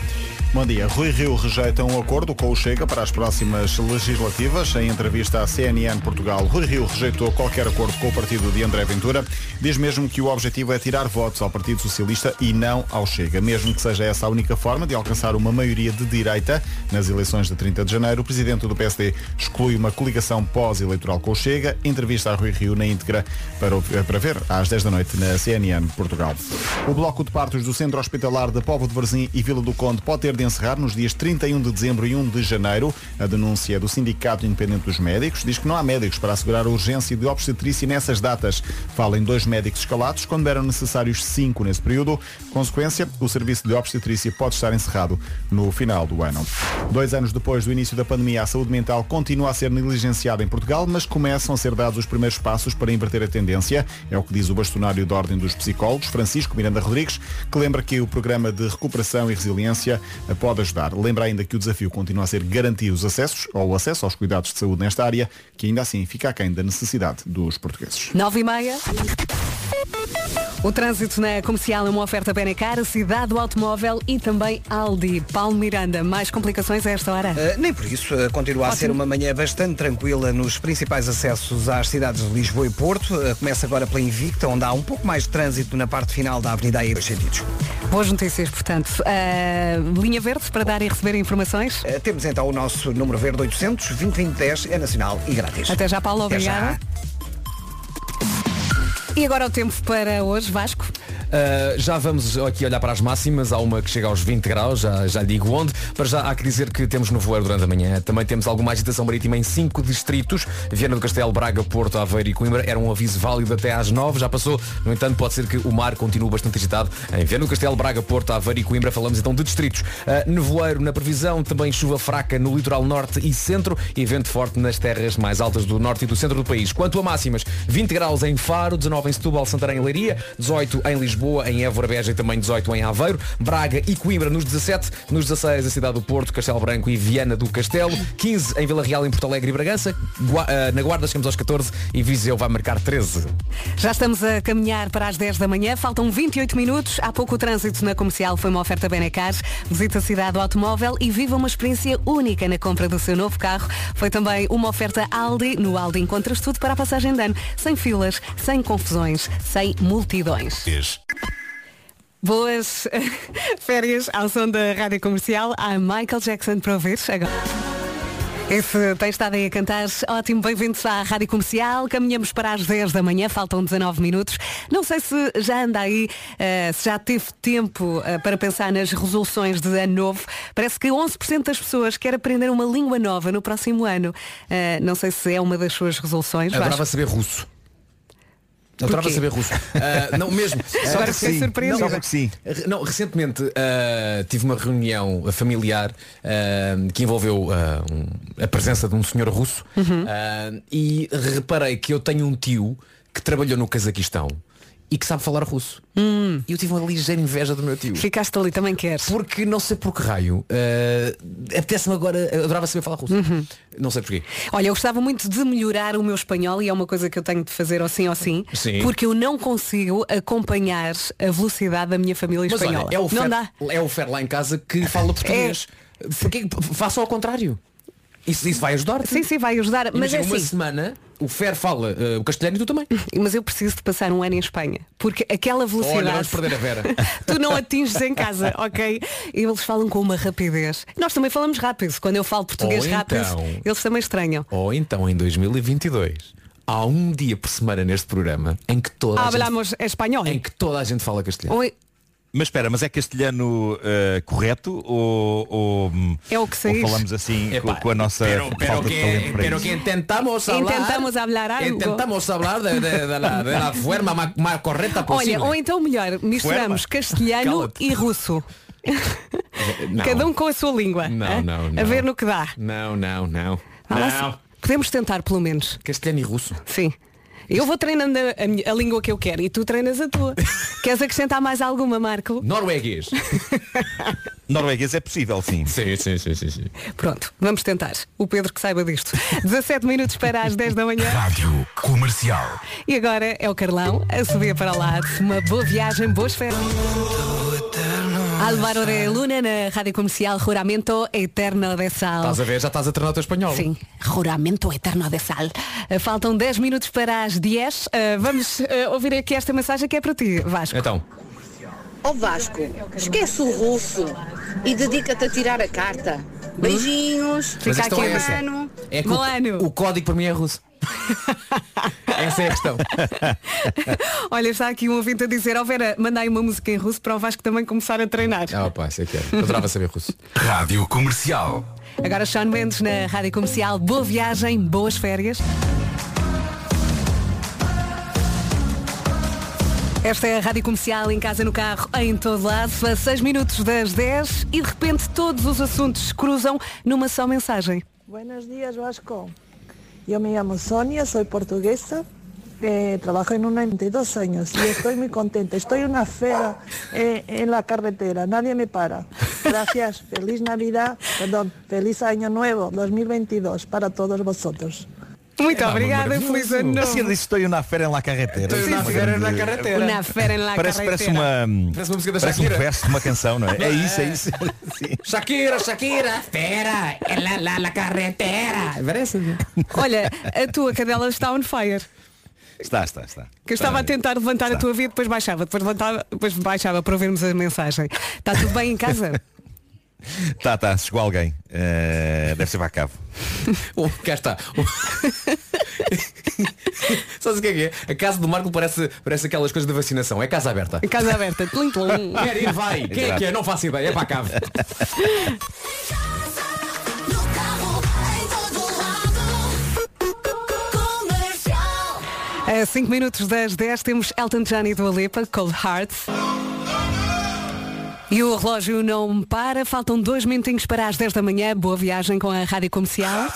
Bom dia. Rui Rio rejeita um acordo com o Chega para as próximas legislativas. Em entrevista à CNN Portugal, Rui Rio rejeitou qualquer acordo com o partido de André Ventura. Diz mesmo que o objetivo é tirar votos ao Partido Socialista e não ao Chega. Mesmo que seja essa a única forma de alcançar uma maioria de direita nas eleições de 30 de janeiro, o presidente do PSD exclui uma coligação pós-eleitoral com o Chega. Entrevista a Rui Rio na íntegra para, para ver às 10 da noite na CNN Portugal. O bloco de partos do Centro Hospitalar de Povo de Varzim e Vila do Conde pode ter de encerrar nos dias 31 de dezembro e 1 de janeiro. A denúncia do Sindicato Independente dos Médicos diz que não há médicos para assegurar a urgência de obstetrícia nessas datas. Fala em dois médicos escalados, quando eram necessários cinco nesse período. Consequência, o serviço de obstetrícia pode estar encerrado no final do ano. Dois anos depois do início da pandemia, a saúde mental continua a ser negligenciada em Portugal, mas começam a ser dados os primeiros passos para inverter a tendência. É o que diz o bastonário da Ordem dos Psicólogos, Francisco Miranda Rodrigues, que lembra que o programa de recuperação e resiliência pode ajudar. Lembra ainda que o desafio continua a ser garantir os acessos ou o acesso aos cuidados de saúde nesta área, que ainda assim fica aquém da necessidade dos portugueses. 9 e meia. O trânsito na comercial é uma oferta Benecar, cidade do automóvel e também Aldi. Paulo Miranda, mais complicações a esta hora? Uh, nem por isso, uh, continua a ser uma manhã bastante tranquila nos principais acessos às cidades de Lisboa e Porto. Uh, começa agora pela Invicta, onde há um pouco mais de trânsito na parte final da Avenida dois sentidos. Boas notícias, portanto. Linha verde para dar e receber informações? Temos então o nosso número verde 800 2010 é nacional e grátis. Até já, Paulo, obrigada. E agora o tempo para hoje, Vasco? Uh, já vamos aqui olhar para as máximas. Há uma que chega aos 20 graus, já, já digo onde. Para já há que dizer que temos no voeiro durante a manhã. Também temos alguma agitação marítima em cinco distritos. Viana do Castelo, Braga, Porto, Aveiro e Coimbra. Era um aviso válido até às 9, já passou. No entanto, pode ser que o mar continue bastante agitado. Em Viana do Castelo, Braga, Porto, Aveiro e Coimbra, falamos então de distritos. Uh, nevoeiro na previsão, também chuva fraca no litoral norte e centro e vento forte nas terras mais altas do norte e do centro do país. Quanto a máximas, 20 graus em Faro, 19 em Setúbal, Santarém e Leiria, 18 em Lisboa, em Évora, Beja e também 18 em Aveiro, Braga e Coimbra nos 17, nos 16 a cidade do Porto, Castelo Branco e Viana do Castelo, 15 em Vila Real, em Porto Alegre e Bragança, Gua- ah, na Guarda chegamos aos 14 e Viseu vai marcar 13. Já estamos a caminhar para as 10 da manhã, faltam 28 minutos. Há pouco o trânsito na comercial foi uma oferta Benecar. Visita a cidade do automóvel e viva uma experiência única na compra do seu novo carro. Foi também uma oferta Aldi. No Aldi encontras tudo para a passagem de ano. Sem filas, sem confusões, sem multidões. Boas férias ao som da Rádio Comercial. Há Michael Jackson para ouvir. Agora. Esse tem estado aí a cantar. Ótimo, bem-vindos à Rádio Comercial. Caminhamos para as 10 da manhã, faltam 19 minutos. Não sei se já anda aí, eh, se já teve tempo eh, para pensar nas resoluções de ano novo. Parece que 11% das pessoas quer aprender uma língua nova no próximo ano. Eh, não sei se é uma das suas resoluções. Adorava Vasco. saber russo. Adorava Porquê? saber russo. Ah, não, mesmo. Agora fiquei surpreendida. Não, Re- Não, recentemente ah, tive uma reunião familiar ah, que envolveu um- a presença de um senhor russo Uhum. e reparei que eu tenho um tio que trabalhou no Cazaquistão e que sabe falar russo. Hum. E eu tive uma ligeira inveja do meu tio. Ficaste ali, também queres. Porque não sei por que raio. Uh, Apetece-me agora. Adorava saber falar russo. Uhum. Não sei porquê. Olha, eu gostava muito de melhorar o meu espanhol e é uma coisa que eu tenho de fazer ou sim ou sim, Sim. porque eu não consigo acompanhar a velocidade da minha família Mas espanhola. olha, é o, não Fer, dá. é o Fer lá em casa que fala português. Porquê? Faça ao contrário. Isso, isso vai ajudar. Sim, sim, vai ajudar. Mas Imagina, é uma assim. semana o Fer fala uh, o castelhano e tu também. Mas eu preciso de passar um ano em Espanha. Porque aquela velocidade. Olha, vamos perder a Vera. tu não atinges em casa, ok? E eles falam com uma rapidez. Nós também falamos rápido. Quando eu falo português Ou rápido, então- eles também estranham. Ou então em 2022 há um dia por semana neste programa em que toda a gente, Hablamos espanhol. em que toda a gente fala castelhano. Ou- Mas espera, mas é castelhano eh, correto ou, ou, É o que ou falamos assim com, com a nossa pero- pero falta de que- talento para pero isso? que intentamos hablar Intentamos hablar algo. intentamos hablar de, de- de la, de la forma más, más correcta posible Olha, ou então melhor, misturamos Fuerma. castelhano e russo. Não. Cada um com a sua língua. Não, não, não. A ver no que dá. não não não Ah, não Podemos tentar, pelo menos. castelhano e russo Sim. Eu vou treinando a, a minha- a língua que eu quero e tu treinas a tua. Queres acrescentar mais alguma, Marco? norueguês Norueguês é possível, sim. sim sim sim sim, sim. Pronto, vamos tentar. O Pedro que saiba disto. 17 minutos para as 10 da manhã. Rádio Comercial. E agora é o Carlão a subir para lá. Uma boa viagem, boas férias. Álvaro de Luna na Rádio Comercial Juramento Eterno de Sal. estás a ver já estás a treinar o teu espanhol Sim, Juramento Eterno de Sal. Uh, Faltam 10 minutos para as 10. Uh, vamos uh, ouvir aqui esta mensagem que é para ti, Vasco. então Ó Vasco, esquece o russo e dedica-te a tirar a carta. Beijinhos. Mas a Fica aqui é essa. mano. é que o, o código para mim é russo essa é a questão Olha, está aqui um ouvinte a dizer, ó Vera, manda aí uma música em russo para o Vasco também começar a treinar. ah pá, isso é que é. eu adorava saber russo Rádio Comercial. Agora Sean Mendes na Rádio Comercial. Boa viagem, boas férias. Esta é a Rádio Comercial em casa, no carro, em todo lado. A 6 minutos das 10 e de repente todos os assuntos se cruzam numa só mensagem. Buenos días, Vasco. Yo me llamo Sonia, soy portuguesa, eh, trabajo en una 22 años y estoy muy contenta. Estoy una fera eh, en la carretera, nadie me para. Gracias, feliz Navidad, perdón, feliz Año Nuevo 2022 para todos vosotros. Muito Epá, obrigada, maravilhoso. feliz ano novo. Assim, estou na fera em la carretera. Estou na fera na carretera. Una fera en la Parece, carretera. parece uma, Parece uma música da parece um verso de uma canção, não é? É isso, é isso. Sim. Shakira Shakira fera en la, la, la carretera parece Olha, a tua cadela está on fire. Está, está, está. Que eu estava a tentar levantar a tua vida, depois baixava, depois levantava, depois baixava para ouvirmos a mensagem. Está tudo bem em casa? Tá, tá, chegou alguém. Eh, deve ser para cabo. Oh, cá está. Sabes o que é que é? A casa do Marco parece, parece aquelas coisas da vacinação. É casa aberta. Casa aberta. Tlim, tlim. Quer ir, vai. Quem é que é? Não faço ideia. É para a cave. A 5 minutos das 10 temos Elton John e Dua Lipa, Cold Hearts. E o relógio não para, faltam dois minutinhos para as 10 da manhã. Boa viagem com a Rádio Comercial.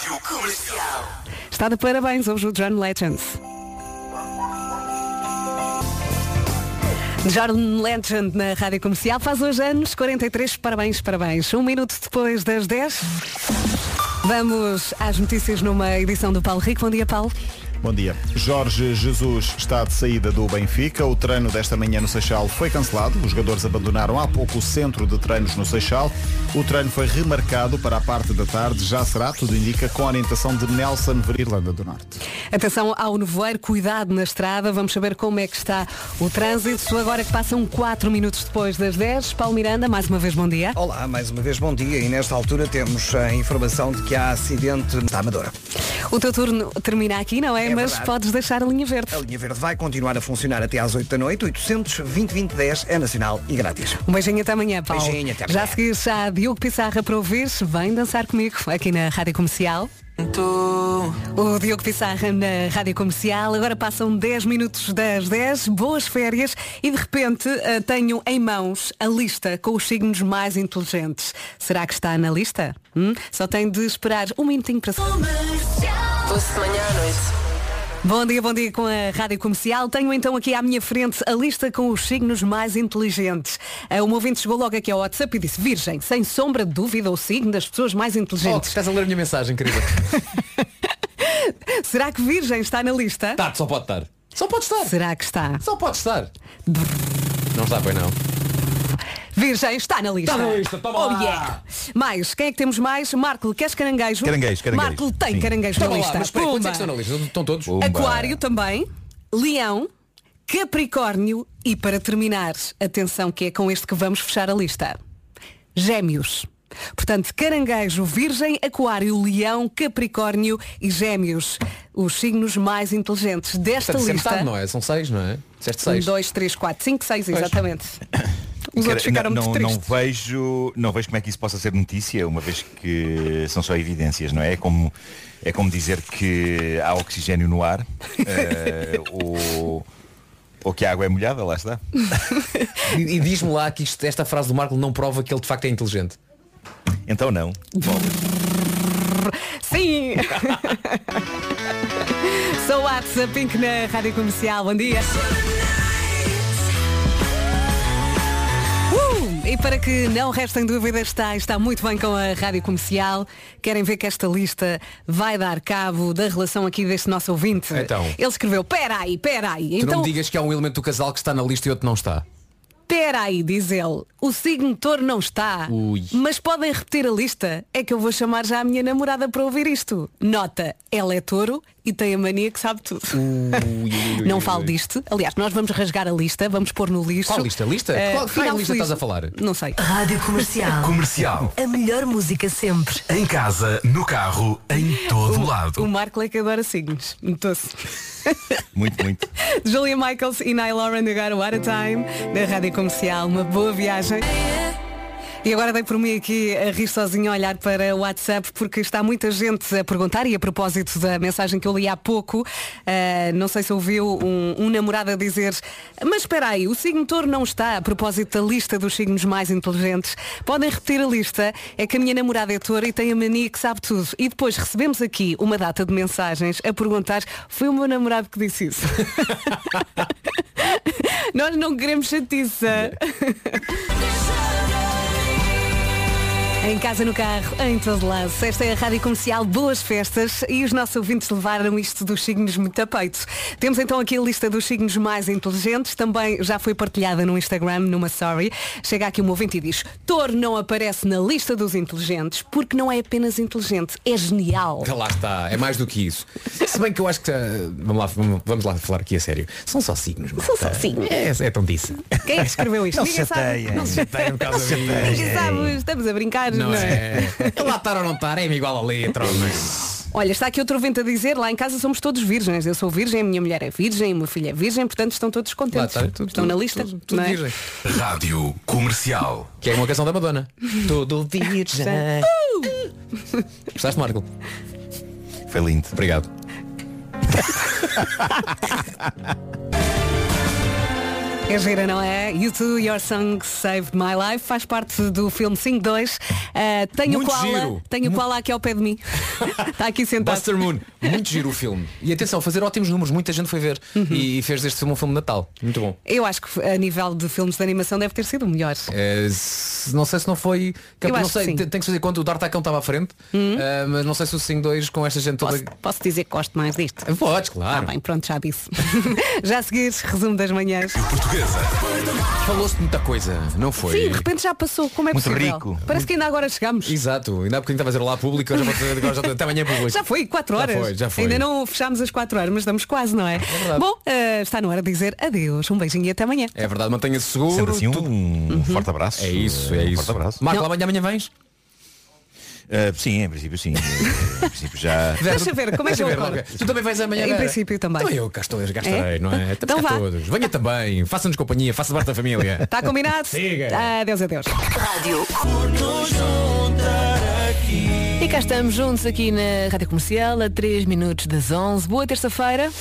Está de parabéns hoje o John Legend. John Legend na Rádio Comercial faz hoje anos 43, parabéns, parabéns. Um minuto depois das 10. Vamos às notícias numa edição do Paulo Rico. Bom dia, Paulo. Bom dia. Jorge Jesus está de saída do Benfica. O treino desta manhã no Seixal foi cancelado. Os jogadores abandonaram há pouco o centro de treinos no Seixal. O treino foi remarcado para a parte da tarde. Já será, tudo indica, com a orientação de Nelson Verirlanda do Norte. Atenção ao nevoeiro, cuidado na estrada. Vamos saber como é que está o trânsito. Agora que passam 4 minutos depois das 10. Paulo Miranda, mais uma vez bom dia. Olá, mais uma vez bom dia e nesta altura temos a informação de que há acidente na Amadora. O teu turno termina aqui, não é? É Mas verdade. podes deixar a linha verde. A linha verde vai continuar a funcionar até às 8 da noite. 800 2010 é nacional e grátis. Um beijinho até amanhã, Paulo. Beijinho, até Já amanhã. a seguir já Diogo Pissarra para ouvir. Vem dançar comigo aqui na Rádio Comercial. O Diogo Pissarra na Rádio Comercial. Agora passam 10 minutos das 10. Boas férias. E de repente eh, tenho em mãos a lista com os signos mais inteligentes. Será que está na lista? Hum? Só tem de esperar um minutinho para... Doce de manhã à noite. Bom dia, bom dia com a Rádio Comercial. Tenho então aqui à minha frente a lista com os signos mais inteligentes. Uh, O meu ouvinte chegou logo aqui ao WhatsApp e disse, Virgem, sem sombra de dúvida, o signo das pessoas mais Oh, inteligentes. estás a ler a minha mensagem, querida. Será que Virgem está na lista? Tá, só pode estar. Só pode estar. Será que está? Só pode estar. Não está, pois não. Virgem está na lista. Está na lista, toma oh, lá. yeah. Mais, quem é que temos mais? Marco, queres caranguejo? Caranguejo, caranguejo. Marco tem Sim. caranguejo Toma na lá, lista. mas espera, quantos é que estão na lista? Estão todos? Pumba. Aquário também, Leão, Capricórnio e para terminar, atenção que é com este que vamos fechar a lista. Gêmeos. Portanto, caranguejo, virgem, aquário, leão, capricórnio e gêmeos. Os signos mais inteligentes desta Portanto, lista. metade, não é? São seis, não é? Disseste seis. Um, dois, três, quatro, cinco, seis, Pois. Os outros Cara, ficaram não, muito não, tristes. vejo, não vejo como é que isso possa ser notícia, uma vez que são só evidências, não é? É como, é como dizer que há oxigênio no ar eh, ou, ou que a água é molhada, lá está. E, e diz-me lá que isto- esta frase do Marco não prova que ele de facto é inteligente. Então não. Bom, Sim! Sou WhatsApp Pink na Rádio Comercial. Bom dia. E para que não restem dúvidas, está, está muito bem com a Rádio Comercial. Querem ver que esta lista vai dar cabo da relação aqui deste nosso ouvinte? Então. Ele escreveu, peraí, peraí. Tu não Então, me digas que há um elemento do casal que está na lista e outro não está. Peraí, diz ele. O signo touro não está. Ui. Mas podem repetir a lista. É que eu vou chamar já a minha namorada para ouvir isto. Nota, ela é touro e tem a mania que sabe tudo. não falo disto. Aliás, nós vamos rasgar a lista, vamos pôr no lixo. Qual lista? Lista? Eh, Qual- qual final lista feliz. estás a falar? Não sei. Rádio Comercial. Comercial. A melhor música sempre. Em casa, no carro, em todo o lado. O Marco é que adora signos. Notou-se. muito, muito. Julia Michaels e Niall Lauren agora What a Time na Rádio Comercial. Uma boa viagem. E agora dei por mim aqui a rir sozinho a olhar para o WhatsApp porque está muita gente a perguntar e a propósito da mensagem que eu li há pouco, ah, não sei se ouviu um, um namorado a dizer mas espera aí, o signo touro não está a propósito da lista dos signos mais inteligentes. Podem repetir a lista, é que a minha namorada é touro e tem a mania que sabe tudo. E depois recebemos aqui uma data de mensagens a perguntar foi o meu namorado que disse isso. Nós não queremos chatiça. Em casa, no carro, em todo lado. Esta é a Rádio Comercial, boas festas e os nossos ouvintes levaram isto dos signos muito a peito. Temos então aqui a lista dos signos mais inteligentes, também já foi partilhada no Instagram, numa story. Chega aqui um ouvinte e diz, Touro não aparece na lista dos inteligentes porque não é apenas inteligente, é genial. Lá está, é mais do que isso. Se bem que eu acho que. Vamos lá, vamos, lá falar aqui a sério. São só signos, São só signos. É, é tão disso. Quem é que escreveu isto? Não se sabe. chateia. Não se chateia por causa disso. Ninguém sabe, estamos a brincar, não, Não é? é? Lá estar ou não estar, é igual a letra. Mas... Olha, está aqui outro ouvinte a dizer, lá em casa somos todos virgens. Eu sou virgem, a minha mulher é virgem, a minha filha é virgem, portanto estão todos contentes. Lá está, tudo- estão tudo- na lista. tudo- tudo não é? virgem. Rádio Comercial. Que é uma canção da Madonna. Tudo virgem. Gostaste, Marco? Foi lindo. Obrigado. É gira, não é? You Too, Your Song Saved My Life faz parte do filme 5-2. Uh, tenho Muito koala, giro. tenho koala aqui ao pé de mim. Está aqui sentado. Buster Moon, muito giro o filme. E atenção, fazer ótimos números, muita gente foi ver. Uhum. E fez deste filme um filme de Natal. Muito bom. Eu acho que a nível de filmes de animação deve ter sido o melhor. Se- não sei se não foi. Eu não acho que sei, sim. tem que fazer quando o D'Artacão estava à frente, ah, mas não sei se o 5-2 com esta gente toda. Posso, posso dizer que gosto mais disto? Podes, claro. Ah, bem, pronto, já disse. já a seguir, resumo das manhãs. Falou-se de muita coisa, não foi? Sim, de repente já passou. Como é Muito possível? rico. Parece que ainda agora chegamos. Exato, ainda há bocadinho estava a dizer lá público, agora, já- agora já, até amanhã é público. Já foi, 4 horas. Já foi, já foi. Ainda não fechámos as 4 horas, mas estamos quase, não é? verdade. Bom, eh, está na hora de dizer adeus. Um beijinho e até amanhã. É verdade, mantenha-se seguro. Sendo assim, tudo- um forte abraço. É isso, é Um isso. forte abraço. Marco, amanhã, amanhã vens? Uh, sim, em princípio sim. em princípio já. Deixa ver, como é que eu. Tu também vais amanhã? Em princípio também. Também eu cá estou, cá estarei, É? não é? Então vá. todos. Venha também, faça-nos companhia, faça parte da família. Está combinado? Siga. Adeus, adeus. Rádio. E cá estamos juntos aqui na Rádio Comercial a 3 minutos das 11. Boa terça-feira.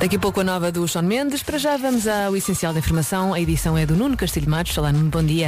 Daqui a pouco a nova do Sean Mendes. Para já vamos ao essencial da informação. A edição é do Nuno Castilho Matos. Olá, Nuno, bom dia.